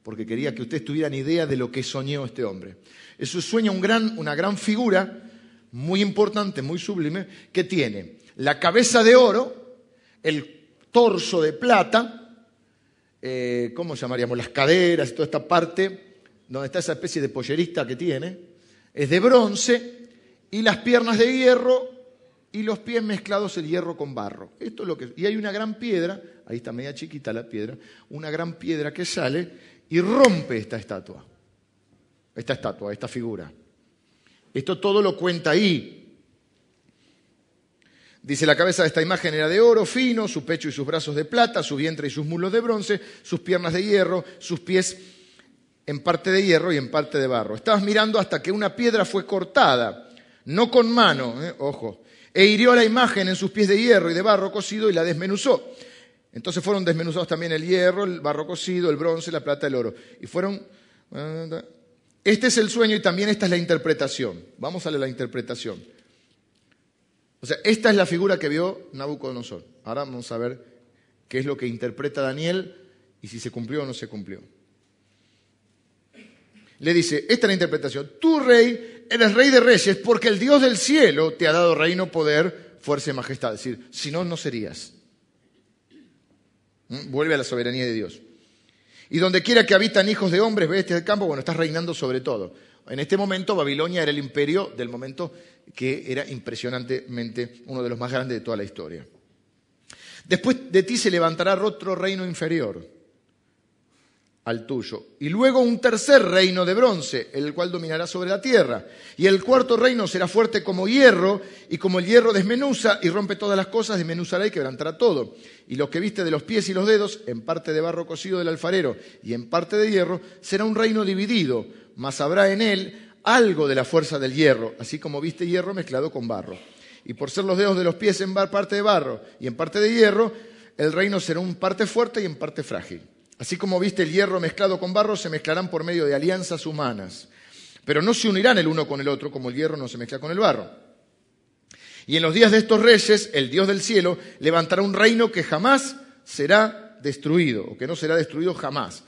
A: porque quería que ustedes tuvieran idea de lo que soñó este hombre. Eso sueña un una gran figura, muy importante, muy sublime, que tiene la cabeza de oro, el torso de plata, eh, ¿cómo llamaríamos? Las caderas toda esta parte, donde está esa especie de pollerista que tiene, es de bronce y las piernas de hierro y los pies mezclados el hierro con barro. Esto es lo que y hay una gran piedra, ahí está media chiquita la piedra, una gran piedra que sale y rompe esta estatua. Esta estatua, esta figura. Esto todo lo cuenta ahí. Dice, la cabeza de esta imagen era de oro fino, su pecho y sus brazos de plata, su vientre y sus muslos de bronce, sus piernas de hierro, sus pies en parte de hierro y en parte de barro. Estabas mirando hasta que una piedra fue cortada, no con mano, eh, ojo, e hirió a la imagen en sus pies de hierro y de barro cocido y la desmenuzó. Entonces fueron desmenuzados también el hierro, el barro cocido, el bronce, la plata, el oro. Y fueron... Este es el sueño y también esta es la interpretación. Vamos a la interpretación. O sea, esta es la figura que vio Nabucodonosor. Ahora vamos a ver qué es lo que interpreta Daniel y si se cumplió o no se cumplió. Le dice, esta es la interpretación, tú rey eres rey de reyes porque el Dios del cielo te ha dado reino, poder, fuerza y majestad. Es decir, si no, no serías. ¿Mm? Vuelve a la soberanía de Dios. Y donde quiera que habitan hijos de hombres, bestias del campo, bueno, estás reinando sobre todo. En este momento Babilonia era el imperio del momento que era impresionantemente uno de los más grandes de toda la historia. Después de ti se levantará otro reino inferior al tuyo. Y luego un tercer reino de bronce, el cual dominará sobre la tierra. Y el cuarto reino será fuerte como hierro, y como el hierro desmenuza y rompe todas las cosas, desmenuzará y quebrantará todo. Y lo que viste de los pies y los dedos, en parte de barro cocido del alfarero y en parte de hierro, será un reino dividido, mas habrá en él algo de la fuerza del hierro, así como viste hierro mezclado con barro. Y por ser los dedos de los pies en parte de barro y en parte de hierro, el reino será un parte fuerte y en parte frágil. Así como viste el hierro mezclado con barro, se mezclarán por medio de alianzas humanas. Pero no se unirán el uno con el otro, como el hierro no se mezcla con el barro. Y en los días de estos reyes, el Dios del cielo levantará un reino que jamás será destruido, o que no será destruido jamás.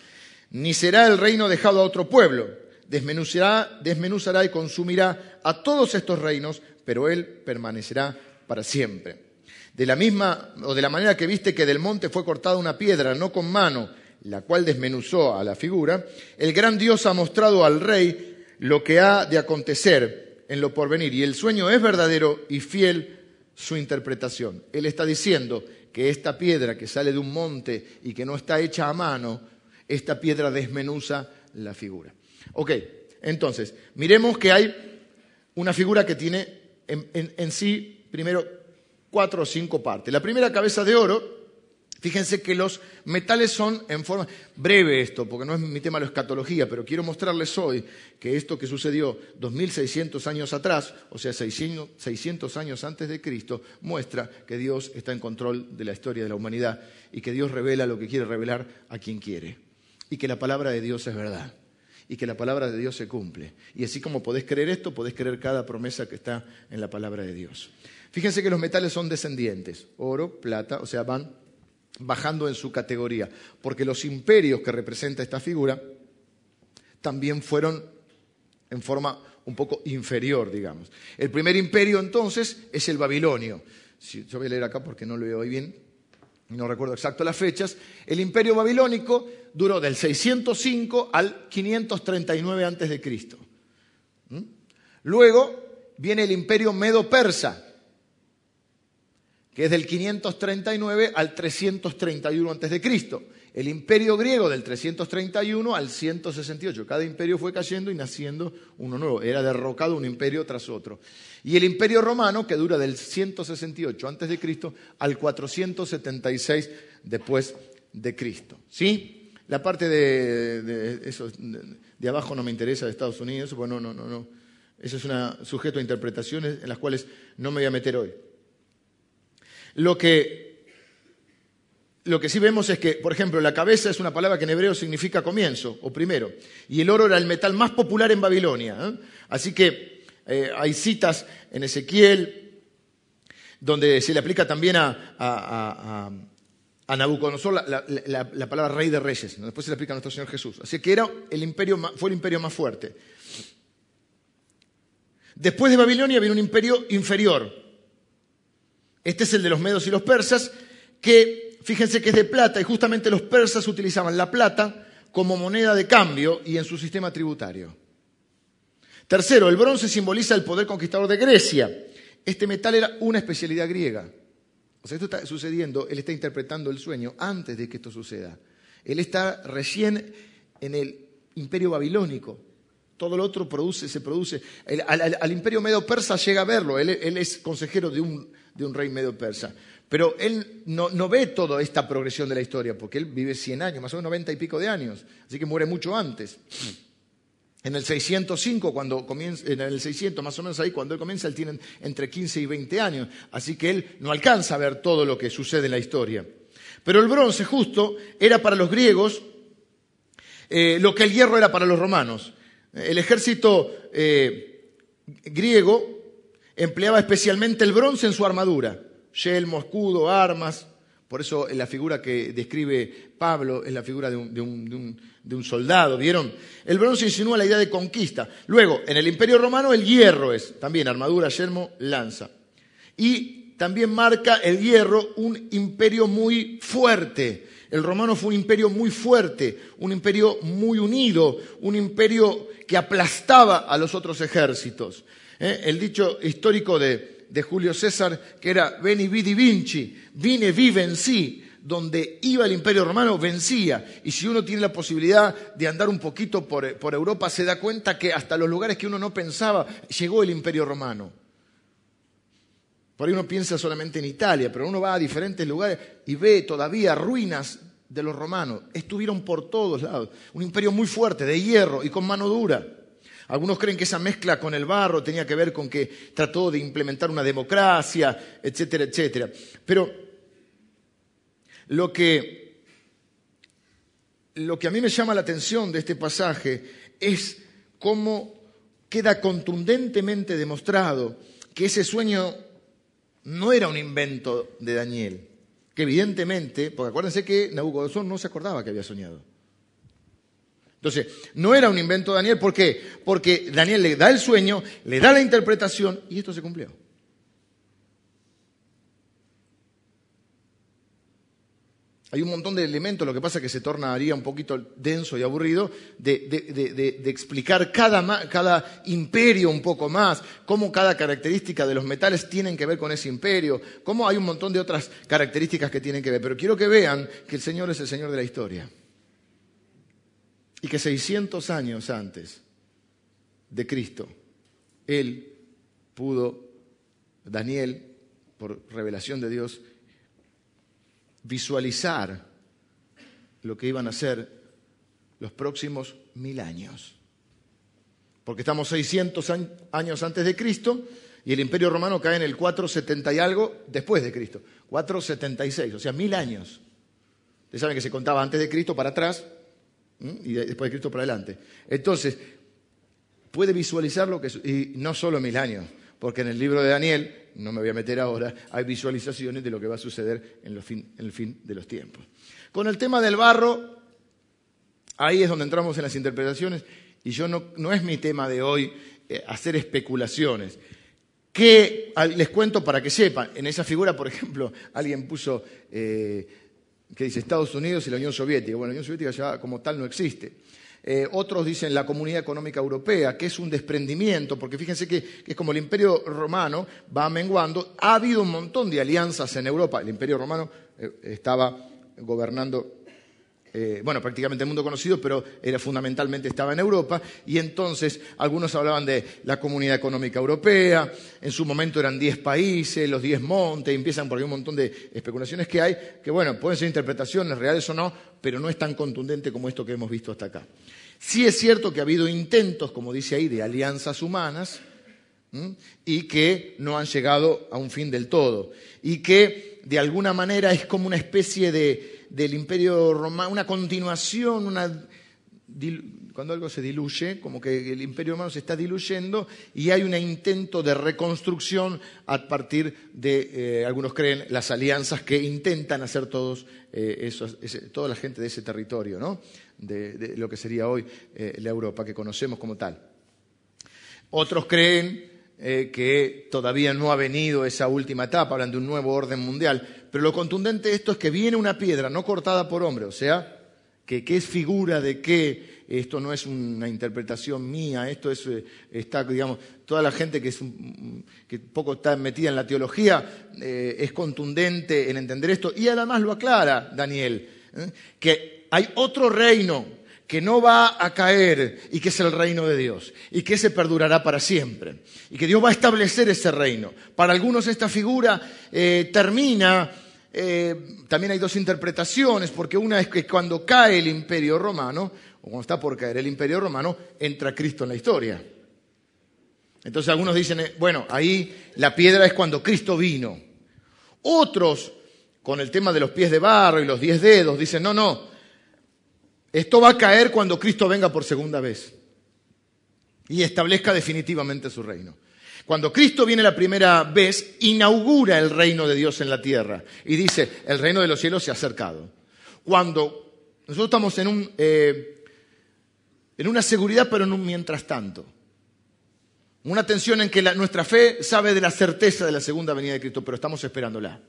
A: Ni será el reino dejado a otro pueblo. Desmenuzará, desmenuzará y consumirá a todos estos reinos, pero él permanecerá para siempre. De la misma, o de la manera que viste que del monte fue cortada una piedra, no con mano, la cual desmenuzó a la figura, el gran Dios ha mostrado al rey lo que ha de acontecer en lo porvenir. Y el sueño es verdadero y fiel su interpretación. Él está diciendo que esta piedra que sale de un monte y que no está hecha a mano, esta piedra desmenuza la figura. Ok, entonces, miremos que hay una figura que tiene en, en sí, primero, cuatro o cinco partes. La primera cabeza de oro Fíjense que los metales son en forma... Breve esto, porque no es mi tema la escatología, pero quiero mostrarles hoy que esto que sucedió 2600 años atrás, o sea, 600 años antes de Cristo, muestra que Dios está en control de la historia de la humanidad y que Dios revela lo que quiere revelar a quien quiere. Y que la palabra de Dios es verdad. Y que la palabra de Dios se cumple. Y así como podés creer esto, podés creer cada promesa que está en la palabra de Dios. Fíjense que los metales son descendientes. Oro, plata, o sea, van bajando en su categoría, porque los imperios que representa esta figura también fueron en forma un poco inferior, digamos. El primer imperio entonces es el babilonio. yo voy a leer acá porque no lo veo hoy bien, no recuerdo exacto las fechas. El imperio babilónico duró del 605 al 539 antes de Cristo. ¿Mm? Luego viene el imperio medo-persa, que es del 539 al 331 a.C. El imperio griego del 331 al 168. Cada imperio fue cayendo y naciendo uno nuevo. Era derrocado un imperio tras otro. Y el imperio romano, que dura del 168 a.C. al 476 después de Cristo. ¿Sí? La parte de, eso, de, abajo no me interesa, de Estados Unidos. Bueno, no, no, no. Eso es un sujeto a interpretaciones en las cuales no me voy a meter hoy. Lo que, sí vemos es que, por ejemplo, la cabeza es una palabra que en hebreo significa comienzo o primero, y el oro era el metal más popular en Babilonia. ¿eh? Así que eh, hay citas en Ezequiel donde se le aplica también a, Nabucodonosor la, palabra rey de reyes. Después se le aplica a nuestro Señor Jesús. Así que era el imperio, fue el imperio más fuerte. Después de Babilonia viene un imperio inferior, este es el de los medos y los persas, que fíjense que es de plata y justamente los persas utilizaban la plata como moneda de cambio y en su sistema tributario. Tercero, el bronce simboliza el poder conquistador de Grecia. Este metal era una especialidad griega. O sea, esto está sucediendo, él está interpretando el sueño antes de que esto suceda. Él está recién en el imperio babilónico. Todo lo otro produce, se produce. al, imperio medo persa llega a verlo. él es consejero de un de un rey medio persa. Pero él no, ve toda esta progresión de la historia, porque él vive 100 años, más o menos 90 y pico de años, así que muere mucho antes. En el 605, cuando comienza, en el 600 más o menos ahí, cuando él comienza, él tiene entre 15 y 20 años, así que él no alcanza a ver todo lo que sucede en la historia. Pero el bronce justo era para los griegos eh, lo que el hierro era para los romanos. El ejército eh, griego empleaba especialmente el bronce en su armadura, yelmo, escudo, armas. Por eso la figura que describe Pablo es la figura de un, soldado, ¿vieron? El bronce insinúa la idea de conquista. Luego, en el imperio romano el hierro es también armadura, yelmo, lanza. Y también marca el hierro un imperio muy fuerte. El romano fue un imperio muy fuerte, un imperio muy unido, un imperio que aplastaba a los otros ejércitos. ¿Eh? El dicho histórico de, Julio César, que era veni vidi vinci, vine vi vencí, donde iba el imperio romano vencía. Y si uno tiene la posibilidad de andar un poquito por, por Europa, se da cuenta que hasta los lugares que uno no pensaba, llegó el imperio romano. Por ahí uno piensa solamente en Italia, pero uno va a diferentes lugares y ve todavía ruinas de los romanos. Estuvieron por todos lados. Un imperio muy fuerte, de hierro y con mano dura. Algunos creen que esa mezcla con el barro tenía que ver con que trató de implementar una democracia, etcétera, etcétera. Pero lo que, lo que a mí me llama la atención de este pasaje es cómo queda contundentemente demostrado que ese sueño no era un invento de Daniel, que evidentemente, porque acuérdense que Nabucodonosor no se acordaba que había soñado. Entonces, no era un invento de Daniel, ¿por qué? Porque Daniel le da el sueño, le da la interpretación y esto se cumplió. Hay un montón de elementos, lo que pasa es que se tornaría un poquito denso y aburrido de, explicar cada, cada, imperio un poco más, cómo cada característica de los metales tienen que ver con ese imperio, cómo hay un montón de otras características que tienen que ver. Pero quiero que vean que el Señor es el Señor de la historia. Y que 600 años antes de Cristo, Él pudo, Daniel, por revelación de Dios, visualizar lo que iban a ser los próximos mil años. Porque estamos 600 años antes de Cristo y el imperio romano cae en el 470 y algo después de Cristo. 476, o sea, mil años. Ustedes saben que se contaba antes de Cristo para atrás y después de Cristo para adelante. Entonces, puede visualizar lo que es, y no solo mil años, porque en el libro de Daniel no me voy a meter ahora, hay visualizaciones de lo que va a suceder en, el fin de los tiempos. Con el tema del barro, ahí es donde entramos en las interpretaciones y yo no, es mi tema de hoy eh, hacer especulaciones. Que les cuento para que sepan, en esa figura, por ejemplo, alguien puso eh, que dice Estados Unidos y la Unión Soviética. Bueno, la Unión Soviética ya como tal no existe. Eh, otros dicen la Comunidad Económica Europea, que es un desprendimiento, porque fíjense que, es como el Imperio Romano va menguando. Ha habido un montón de alianzas en Europa. El Imperio Romano eh, estaba gobernando eh, bueno, prácticamente el mundo conocido, pero era fundamentalmente estaba en Europa, y entonces algunos hablaban de la Comunidad Económica Europea, en su momento eran 10 países, los 10 montes, empiezan por ahí un montón de especulaciones que hay, que bueno, pueden ser interpretaciones reales o no, pero no es tan contundente como esto que hemos visto hasta acá. Sí es cierto que ha habido intentos, como dice ahí, de alianzas humanas, y que no han llegado a un fin del todo, y que de alguna manera es como una especie de del imperio romano, una continuación, una, cuando algo se diluye, como que el imperio romano se está diluyendo y hay un intento de reconstrucción a partir de, eh, algunos creen, las alianzas que intentan hacer todos eh, toda la gente de ese territorio, ¿no? de, lo que sería hoy eh, la Europa que conocemos como tal. Otros creen que todavía no ha venido esa última etapa, hablan de un nuevo orden mundial, pero lo contundente de esto es que viene una piedra no cortada por hombre, o sea, que, es figura de qué, esto no es una interpretación mía, esto es, eh, está, digamos, toda la gente que, es, que poco está metida en la teología eh, es contundente en entender esto y además lo aclara Daniel, ¿eh? que hay otro reino que no va a caer y que es el reino de Dios y que se perdurará para siempre y que Dios va a establecer ese reino. Para algunos esta figura termina eh, también hay dos interpretaciones, porque una es que cuando cae el imperio romano, o cuando está por caer el imperio romano, entra Cristo en la historia. Entonces algunos dicen, eh, bueno, ahí la piedra es cuando Cristo vino. Otros con el tema de los pies de barro y los diez dedos, dicen, no, no, esto va a caer cuando Cristo venga por segunda vez y establezca definitivamente su reino. Cuando Cristo viene la primera vez, inaugura el reino de Dios en la tierra y dice, el reino de los cielos se ha acercado. Cuando nosotros estamos en, un, eh, en una seguridad, pero en un mientras tanto. Una tensión en que nuestra fe sabe de la certeza de la segunda venida de Cristo, pero estamos esperándola.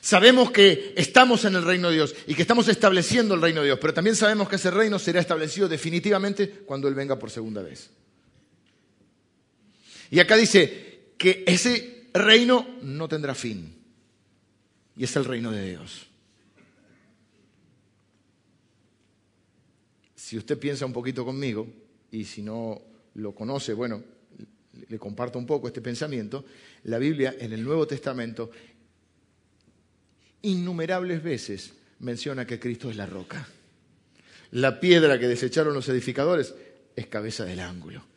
A: Sabemos que estamos en el reino de Dios y que estamos estableciendo el reino de Dios, pero también sabemos que ese reino será establecido definitivamente cuando Él venga por segunda vez. Y acá dice que ese reino no tendrá fin. Y es el reino de Dios. Si usted piensa un poquito conmigo, y si no lo conoce, bueno, le comparto un poco este pensamiento, la Biblia en el Nuevo Testamento innumerables veces menciona que Cristo es la roca. La piedra que desecharon los edificadores es cabeza del ángulo.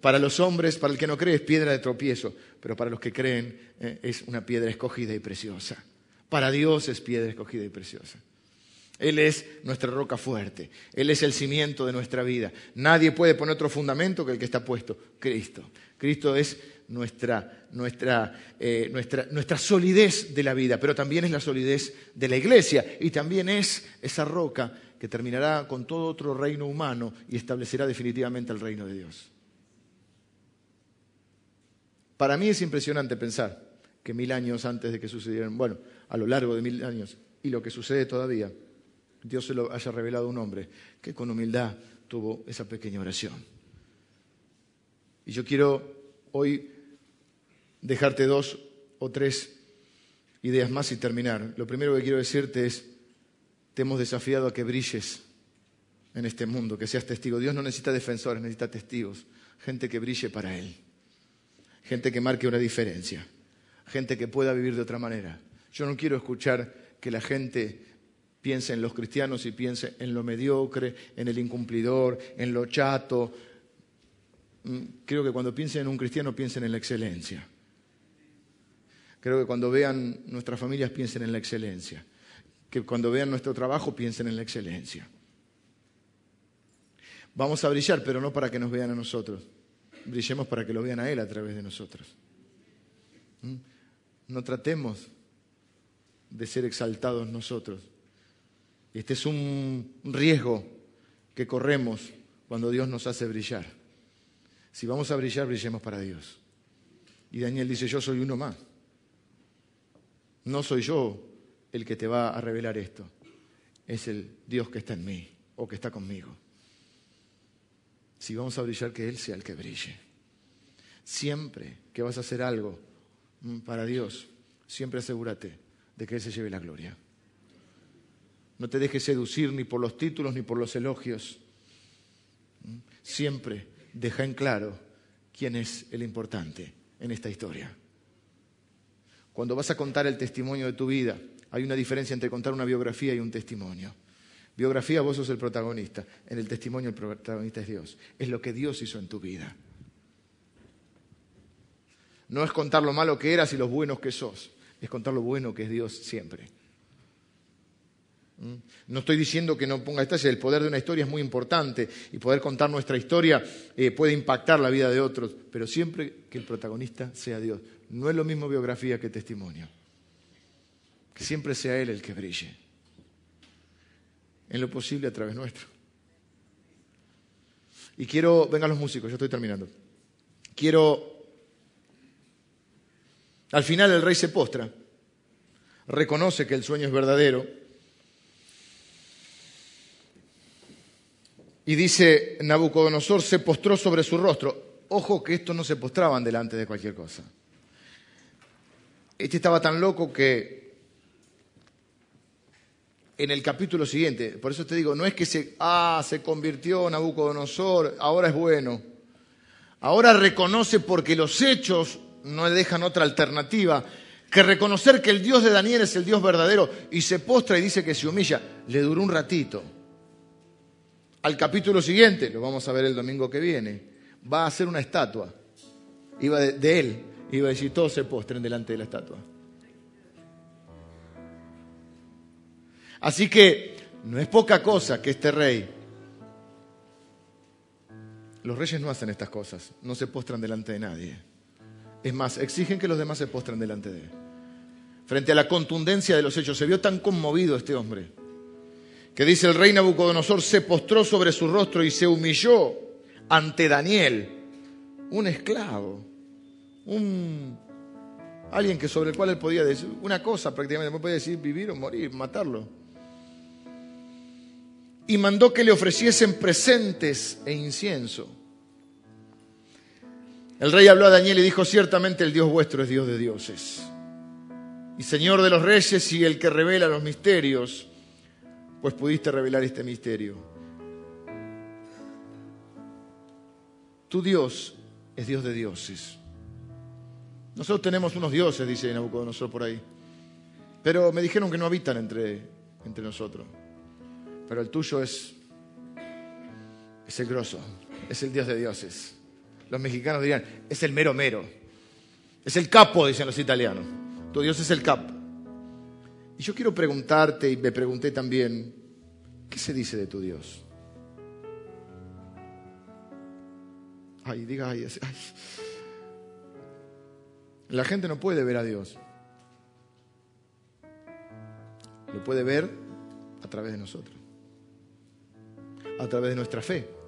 A: Para los hombres, para el que no cree, es piedra de tropiezo, pero para los que creen eh, es una piedra escogida y preciosa. Para Dios es piedra escogida y preciosa. Él es nuestra roca fuerte, Él es el cimiento de nuestra vida. Nadie puede poner otro fundamento que el que está puesto, Cristo. Cristo es nuestra, nuestra, eh, nuestra, nuestra solidez de la vida, pero también es la solidez de la iglesia y también es esa roca que terminará con todo otro reino humano y establecerá definitivamente el reino de Dios. Para mí es impresionante pensar que mil años antes de que sucedieran, bueno, a lo largo de mil años, y lo que sucede todavía, Dios se lo haya revelado a un hombre que con humildad tuvo esa pequeña oración. Y yo quiero hoy dejarte dos o tres ideas más y terminar. Lo primero que quiero decirte es, te hemos desafiado a que brilles en este mundo, que seas testigo. Dios no necesita defensores, necesita testigos, gente que brille para Él, gente que marque una diferencia, gente que pueda vivir de otra manera. Yo no quiero escuchar que la gente piense en los cristianos y piense en lo mediocre, en el incumplidor, en lo chato. Mm, creo que cuando piensen en un cristiano piensen en la excelencia. Creo que cuando vean nuestras familias piensen en la excelencia. Que cuando vean nuestro trabajo piensen en la excelencia. Vamos a brillar, pero no para que nos vean a nosotros. Brillemos para que lo vean a Él a través de nosotros. ¿Mm? No tratemos de ser exaltados nosotros. Este es un riesgo que corremos cuando Dios nos hace brillar. Si vamos a brillar, brillemos para Dios. Y Daniel dice, yo soy uno más. No soy yo el que te va a revelar esto. Es el Dios que está en mí o que está conmigo. Si vamos a brillar, que Él sea el que brille. Siempre que vas a hacer algo mm, para Dios, siempre asegúrate de que Él se lleve la gloria. No te dejes seducir ni por los títulos ni por los elogios. Siempre deja en claro quién es el importante en esta historia. Cuando vas a contar el testimonio de tu vida, hay una diferencia entre contar una biografía y un testimonio. Biografía, vos sos el protagonista. En el testimonio, el protagonista es Dios. Es lo que Dios hizo en tu vida. No es contar lo malo que eras y lo buenos que sos. Es contar lo bueno que es Dios siempre. No estoy diciendo que no ponga detalles, el poder de una historia es muy importante y poder contar nuestra historia eh, puede impactar la vida de otros, pero siempre que el protagonista sea Dios. No es lo mismo biografía que testimonio. Que siempre sea Él el que brille. En lo posible a través nuestro. Y quiero, vengan los músicos, ya estoy terminando. Quiero, al final el rey se postra, reconoce que el sueño es verdadero Y dice Nabucodonosor se postró sobre su rostro. Ojo que estos no se postraban delante de cualquier cosa. Este estaba tan loco que en el capítulo siguiente, por eso te digo, no es que se, ah, se convirtió Nabucodonosor, ahora es bueno. Ahora reconoce porque los hechos no le dejan otra alternativa que reconocer que el Dios de Daniel es el Dios verdadero y se postra y dice que se humilla. Le duró un ratito al capítulo siguiente, lo vamos a ver el domingo que viene, va a hacer una estatua. Iba de, él, iba a decir, todos se postren delante de la estatua. Así que no es poca cosa que este rey... Los reyes no hacen estas cosas, no se postran delante de nadie. Es más, exigen que los demás se postren delante de él. Frente a la contundencia de los hechos, se vio tan conmovido este hombre que dice el rey Nabucodonosor se postró sobre su rostro y se humilló ante Daniel, un esclavo, un alguien que sobre el cual él podía decir una cosa prácticamente, podía decir vivir o morir, matarlo. Y mandó que le ofreciesen presentes e incienso. El rey habló a Daniel y dijo, ciertamente el Dios vuestro es Dios de dioses y Señor de los reyes y el que revela los misterios, pues pudiste revelar este misterio. Tu Dios es Dios de dioses. Nosotros tenemos unos dioses, dice Nabucodonosor por ahí, pero me dijeron que no habitan entre, entre nosotros. Pero el tuyo es, es el grosso, es el Dios de dioses. Los mexicanos dirían, es el mero mero, es el capo, dicen los italianos. Tu Dios es el capo. Y yo quiero preguntarte, y me pregunté también, ¿qué se dice de tu Dios? Ay, diga, ay, ay. La gente no puede ver a Dios. Lo puede ver a través de nosotros, a través de nuestra fe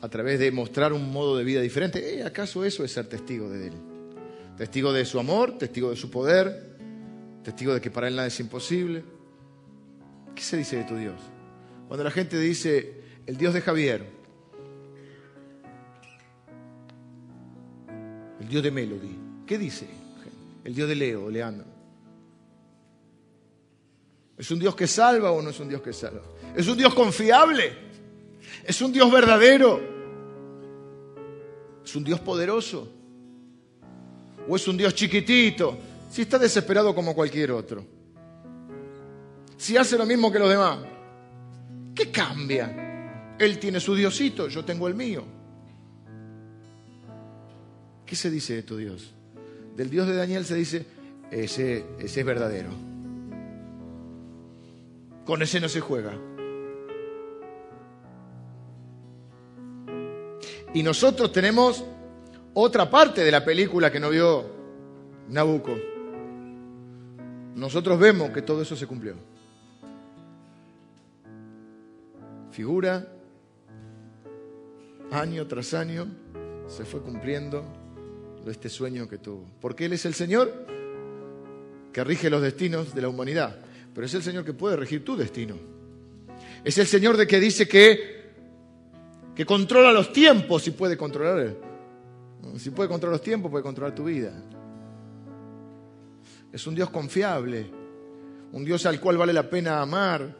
A: a través de mostrar un modo de vida diferente. ¿Eh, ¿Acaso eso es ser testigo de Él? Testigo de su amor, testigo de su poder, testigo de que para Él nada es imposible. ¿Qué se dice de tu Dios? Cuando la gente dice, el Dios de Javier, el Dios de Melody, ¿qué dice? El Dios de Leo, Leandro. ¿Es un Dios que salva o no es un Dios que salva? ¿Es un Dios confiable? Es un Dios verdadero. Es un Dios poderoso. O es un Dios chiquitito. Si está desesperado como cualquier otro. Si hace lo mismo que los demás. ¿Qué cambia? Él tiene su diosito, yo tengo el mío. ¿Qué se dice de tu Dios? Del Dios de Daniel se dice, ese, ese es verdadero. Con ese no se juega. Y nosotros tenemos otra parte de la película que no vio Nabucco. Nosotros vemos que todo eso se cumplió. Figura, año tras año, se fue cumpliendo este sueño que tuvo. Porque Él es el Señor que rige los destinos de la humanidad, pero es el Señor que puede regir tu destino. Es el Señor de que dice que que controla los tiempos y puede controlar. Si puede controlar los tiempos, puede controlar tu vida. Es un Dios confiable, un Dios al cual vale la pena amar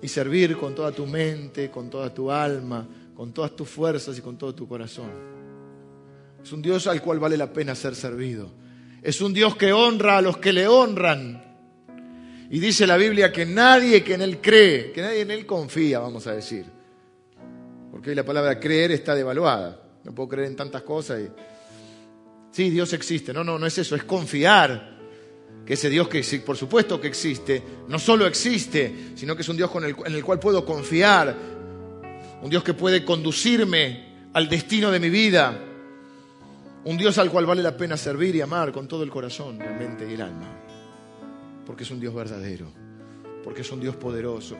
A: y servir con toda tu mente, con toda tu alma, con todas tus fuerzas y con todo tu corazón. Es un Dios al cual vale la pena ser servido. Es un Dios que honra a los que le honran. Y dice la Biblia que nadie que en Él cree, que nadie en Él confía, vamos a decir, porque hoy la palabra creer está devaluada. No puedo creer en tantas cosas. Y... Sí, Dios existe. No, no, no es eso, es confiar que ese Dios que por supuesto que existe, no solo existe, sino que es un Dios en el cual puedo confiar, un Dios que puede conducirme al destino de mi vida, un Dios al cual vale la pena servir y amar con todo el corazón, la mente y el alma, porque es un Dios verdadero, porque es un Dios poderoso,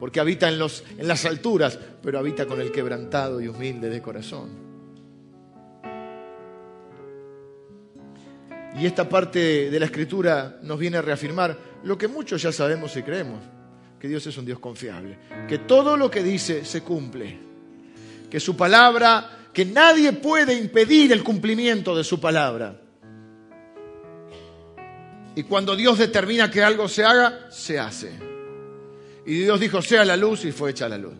A: porque habita en, los, en las alturas, pero habita con el quebrantado y humilde de corazón. Y esta parte de la escritura nos viene a reafirmar lo que muchos ya sabemos y creemos, que Dios es un Dios confiable, que todo lo que dice se cumple, que su palabra, que nadie puede impedir el cumplimiento de su palabra. Y cuando Dios determina que algo se haga, se hace. Y Dios dijo, sea la luz y fue hecha la luz.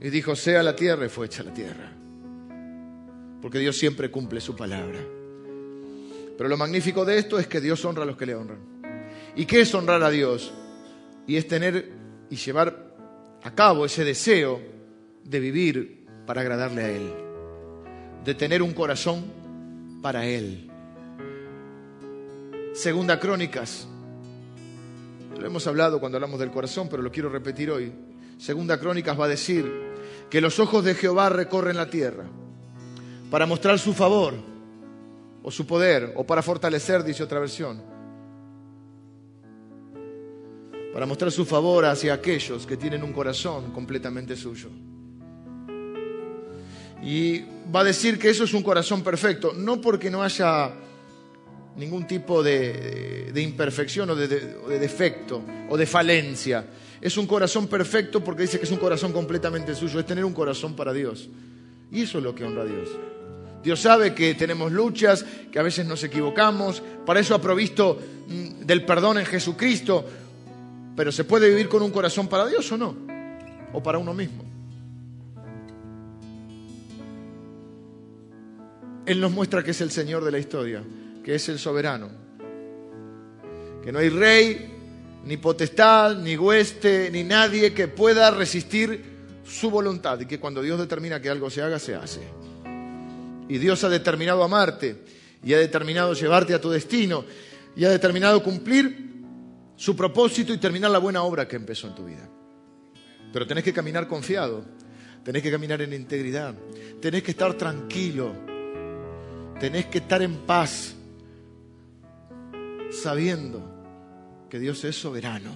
A: Y dijo, sea la tierra y fue hecha la tierra. Porque Dios siempre cumple su palabra. Pero lo magnífico de esto es que Dios honra a los que le honran. ¿Y qué es honrar a Dios? Y es tener y llevar a cabo ese deseo de vivir para agradarle a Él. De tener un corazón para Él. Segunda Crónicas Lo hemos hablado cuando hablamos del corazón, pero lo quiero repetir hoy. Segunda Crónicas va a decir que los ojos de Jehová recorren la tierra para mostrar su favor o su poder o para fortalecer, dice otra versión. Para mostrar su favor hacia aquellos que tienen un corazón completamente suyo. Y va a decir que eso es un corazón perfecto, no porque no haya ningún tipo de, imperfección o de, defecto o de falencia. Es un corazón perfecto porque dice que es un corazón completamente suyo, es tener un corazón para Dios. Y eso es lo que honra a Dios. Dios sabe que tenemos luchas, que a veces nos equivocamos, para eso ha provisto mm, del perdón en Jesucristo, pero ¿se puede vivir con un corazón para Dios o no? O para uno mismo. Él nos muestra que es el Señor de la historia que es el soberano. Que no hay rey, ni potestad, ni hueste, ni nadie que pueda resistir su voluntad. Y que cuando Dios determina que algo se haga, se hace. Y Dios ha determinado amarte, y ha determinado llevarte a tu destino, y ha determinado cumplir su propósito y terminar la buena obra que empezó en tu vida. Pero tenés que caminar confiado, tenés que caminar en integridad, tenés que estar tranquilo, tenés que estar en paz, sabiendo que Dios es soberano.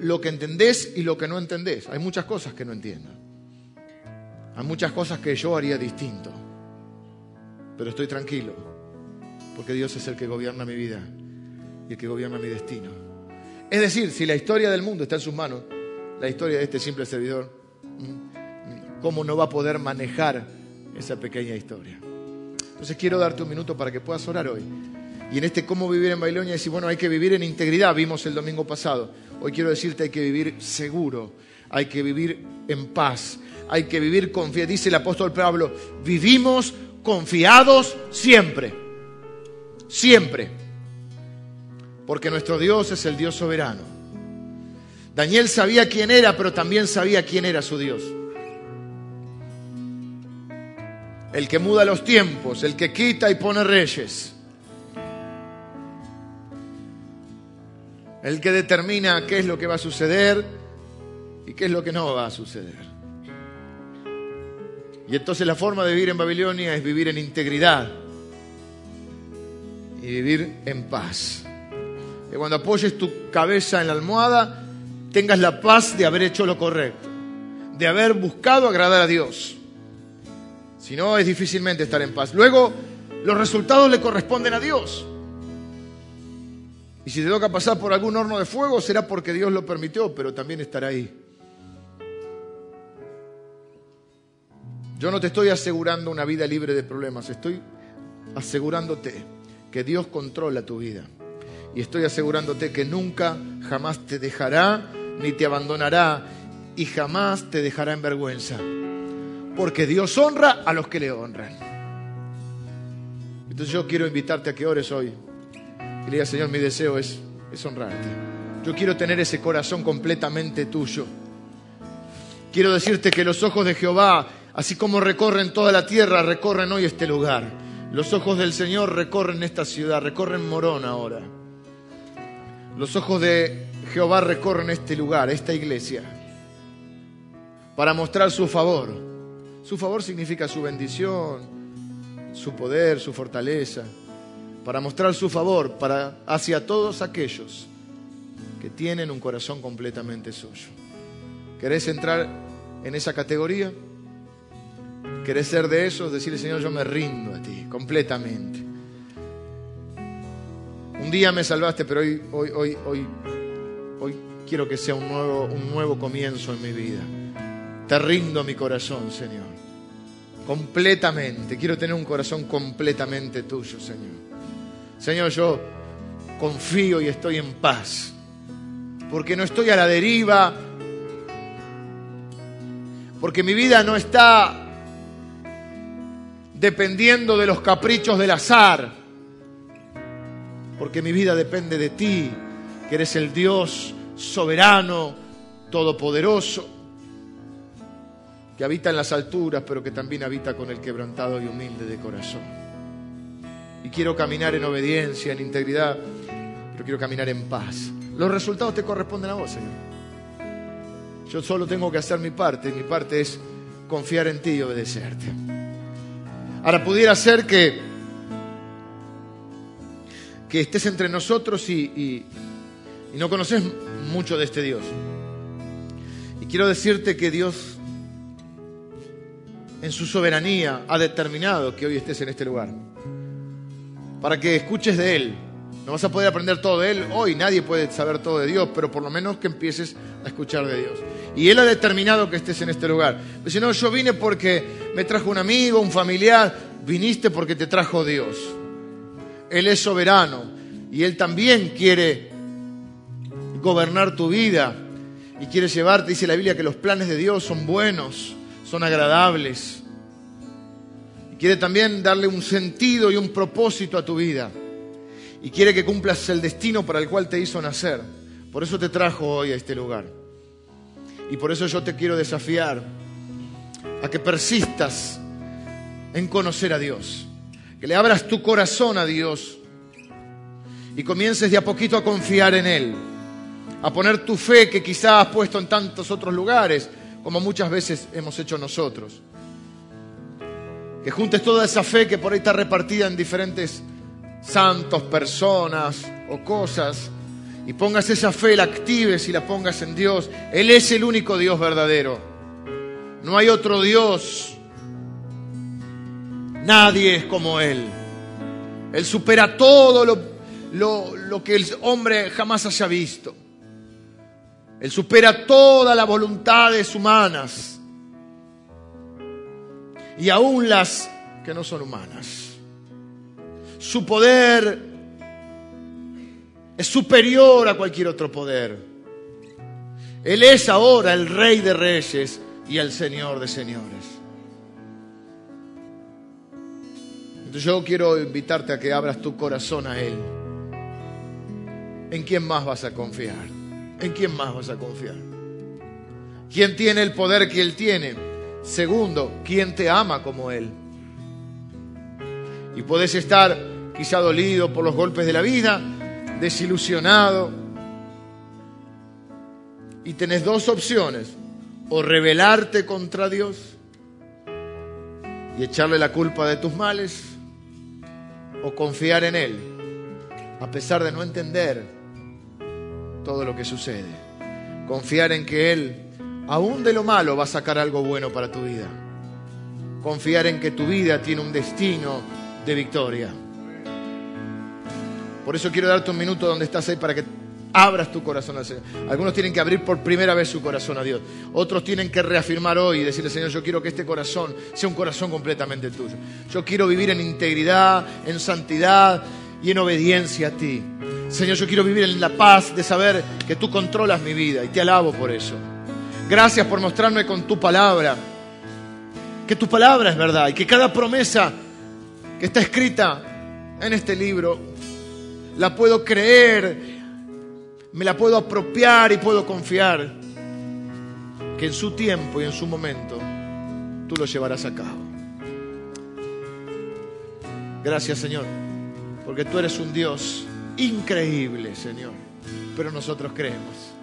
A: Lo que entendés y lo que no entendés. Hay muchas cosas que no entiendo. Hay muchas cosas que yo haría distinto. Pero estoy tranquilo, porque Dios es el que gobierna mi vida y el que gobierna mi destino. Es decir, si la historia del mundo está en sus manos, la historia de este simple servidor, ¿cómo no va a poder manejar esa pequeña historia? Entonces quiero darte un minuto para que puedas orar hoy. Y en este cómo vivir en Babilonia, decir, bueno, hay que vivir en integridad, vimos el domingo pasado. Hoy quiero decirte, hay que vivir seguro, hay que vivir en paz, hay que vivir confiado. Dice el apóstol Pablo, vivimos confiados siempre, siempre, porque nuestro Dios es el Dios soberano. Daniel sabía quién era, pero también sabía quién era su Dios. El que muda los tiempos, el que quita y pone reyes el que determina qué es lo que va a suceder y qué es lo que no va a suceder. Y entonces la forma de vivir en Babilonia es vivir en integridad y vivir en paz. Que cuando apoyes tu cabeza en la almohada tengas la paz de haber hecho lo correcto, de haber buscado agradar a Dios. Si no, es difícilmente estar en paz. Luego, los resultados le corresponden a Dios. Y si te toca pasar por algún horno de fuego, será porque Dios lo permitió, pero también estará ahí. Yo no te estoy asegurando una vida libre de problemas, estoy asegurándote que Dios controla tu vida. Y estoy asegurándote que nunca, jamás te dejará ni te abandonará y jamás te dejará en vergüenza. Porque Dios honra a los que le honran. Entonces yo quiero invitarte a que ores hoy. Y le Señor, mi deseo es, es honrarte. Yo quiero tener ese corazón completamente tuyo. Quiero decirte que los ojos de Jehová, así como recorren toda la tierra, recorren hoy este lugar. Los ojos del Señor recorren esta ciudad, recorren Morón ahora. Los ojos de Jehová recorren este lugar, esta iglesia, para mostrar su favor. Su favor significa su bendición, su poder, su fortaleza para mostrar su favor para, hacia todos aquellos que tienen un corazón completamente suyo. ¿Querés entrar en esa categoría? ¿Querés ser de esos? Decirle, Señor, yo me rindo a ti completamente. Un día me salvaste, pero hoy, hoy, hoy, hoy, hoy quiero que sea un nuevo, un nuevo comienzo en mi vida. Te rindo mi corazón, Señor. Completamente. Quiero tener un corazón completamente tuyo, Señor. Señor, yo confío y estoy en paz, porque no estoy a la deriva, porque mi vida no está dependiendo de los caprichos del azar, porque mi vida depende de ti, que eres el Dios soberano, todopoderoso, que habita en las alturas, pero que también habita con el quebrantado y humilde de corazón y quiero caminar en obediencia, en integridad. pero quiero caminar en paz. Los resultados te corresponden a vos, Señor. Yo solo tengo que hacer mi parte, y mi parte es confiar en ti y obedecerte. Ahora pudiera ser que, que estés entre nosotros y, y no conoces mucho de este Dios. Y quiero decirte que Dios en su soberanía ha determinado que hoy estés en este lugar. Para que escuches de Él. No vas a poder aprender todo de Él hoy, nadie puede saber todo de Dios, pero por lo menos que empieces a escuchar de Dios. Y Él ha determinado que estés en este lugar. Pues si no, yo vine porque me trajo un amigo, un familiar, viniste porque te trajo Dios. Él es soberano y Él también quiere gobernar tu vida y quiere llevarte, dice la Biblia, que los planes de Dios son buenos, son agradables. Quiere también darle un sentido y un propósito a tu vida. Y quiere que cumplas el destino para el cual te hizo nacer. Por eso te trajo hoy a este lugar. Y por eso yo te quiero desafiar a que persistas en conocer a Dios. Que le abras tu corazón a Dios y comiences de a poquito a confiar en Él. A poner tu fe que quizás has puesto en tantos otros lugares como muchas veces hemos hecho nosotros. Que juntes toda esa fe que por ahí está repartida en diferentes santos, personas o cosas, y pongas esa fe, la actives y la pongas en Dios. Él es el único Dios verdadero. No hay otro Dios. Nadie es como Él. Él supera todo lo, lo, lo que el hombre jamás haya visto. Él supera todas las voluntades humanas y aún las que no son humanas. Su poder es superior a cualquier otro poder. Él es ahora el rey de reyes y el señor de señores. Entonces yo quiero invitarte a que abras tu corazón a Él. ¿En quién más vas a confiar? ¿en quién más vas a confiar? ¿Quién tiene el poder que Él tiene? Segundo, ¿quién te ama como Él? Y puedes estar quizá dolido por los golpes de la vida, desilusionado. Y tenés dos opciones, o rebelarte contra Dios y echarle la culpa de tus males, o confiar en Él, a pesar de no entender todo lo que sucede. Confiar en que Él, aún de lo malo, va a sacar algo bueno para tu vida. Confiar en que tu vida tiene un destino de victoria. Por eso quiero darte un minuto donde estás ahí para que abras tu corazón al Señor. Algunos tienen que abrir por primera vez su corazón a Dios. Otros tienen que reafirmar hoy y decirle, Señor, yo quiero que este corazón sea un corazón completamente tuyo. Yo quiero vivir en integridad, en santidad y en obediencia a ti. Señor, yo quiero vivir en la paz de saber que tú controlas mi vida y te alabo por eso. Gracias por mostrarme con tu palabra que tu palabra es verdad y que cada promesa que está escrita en este libro la puedo creer, me la puedo apropiar y puedo confiar que en su tiempo y en su momento tú lo llevarás a cabo. Gracias Señor, porque tú eres un Dios increíble, Señor. Pero nosotros creemos.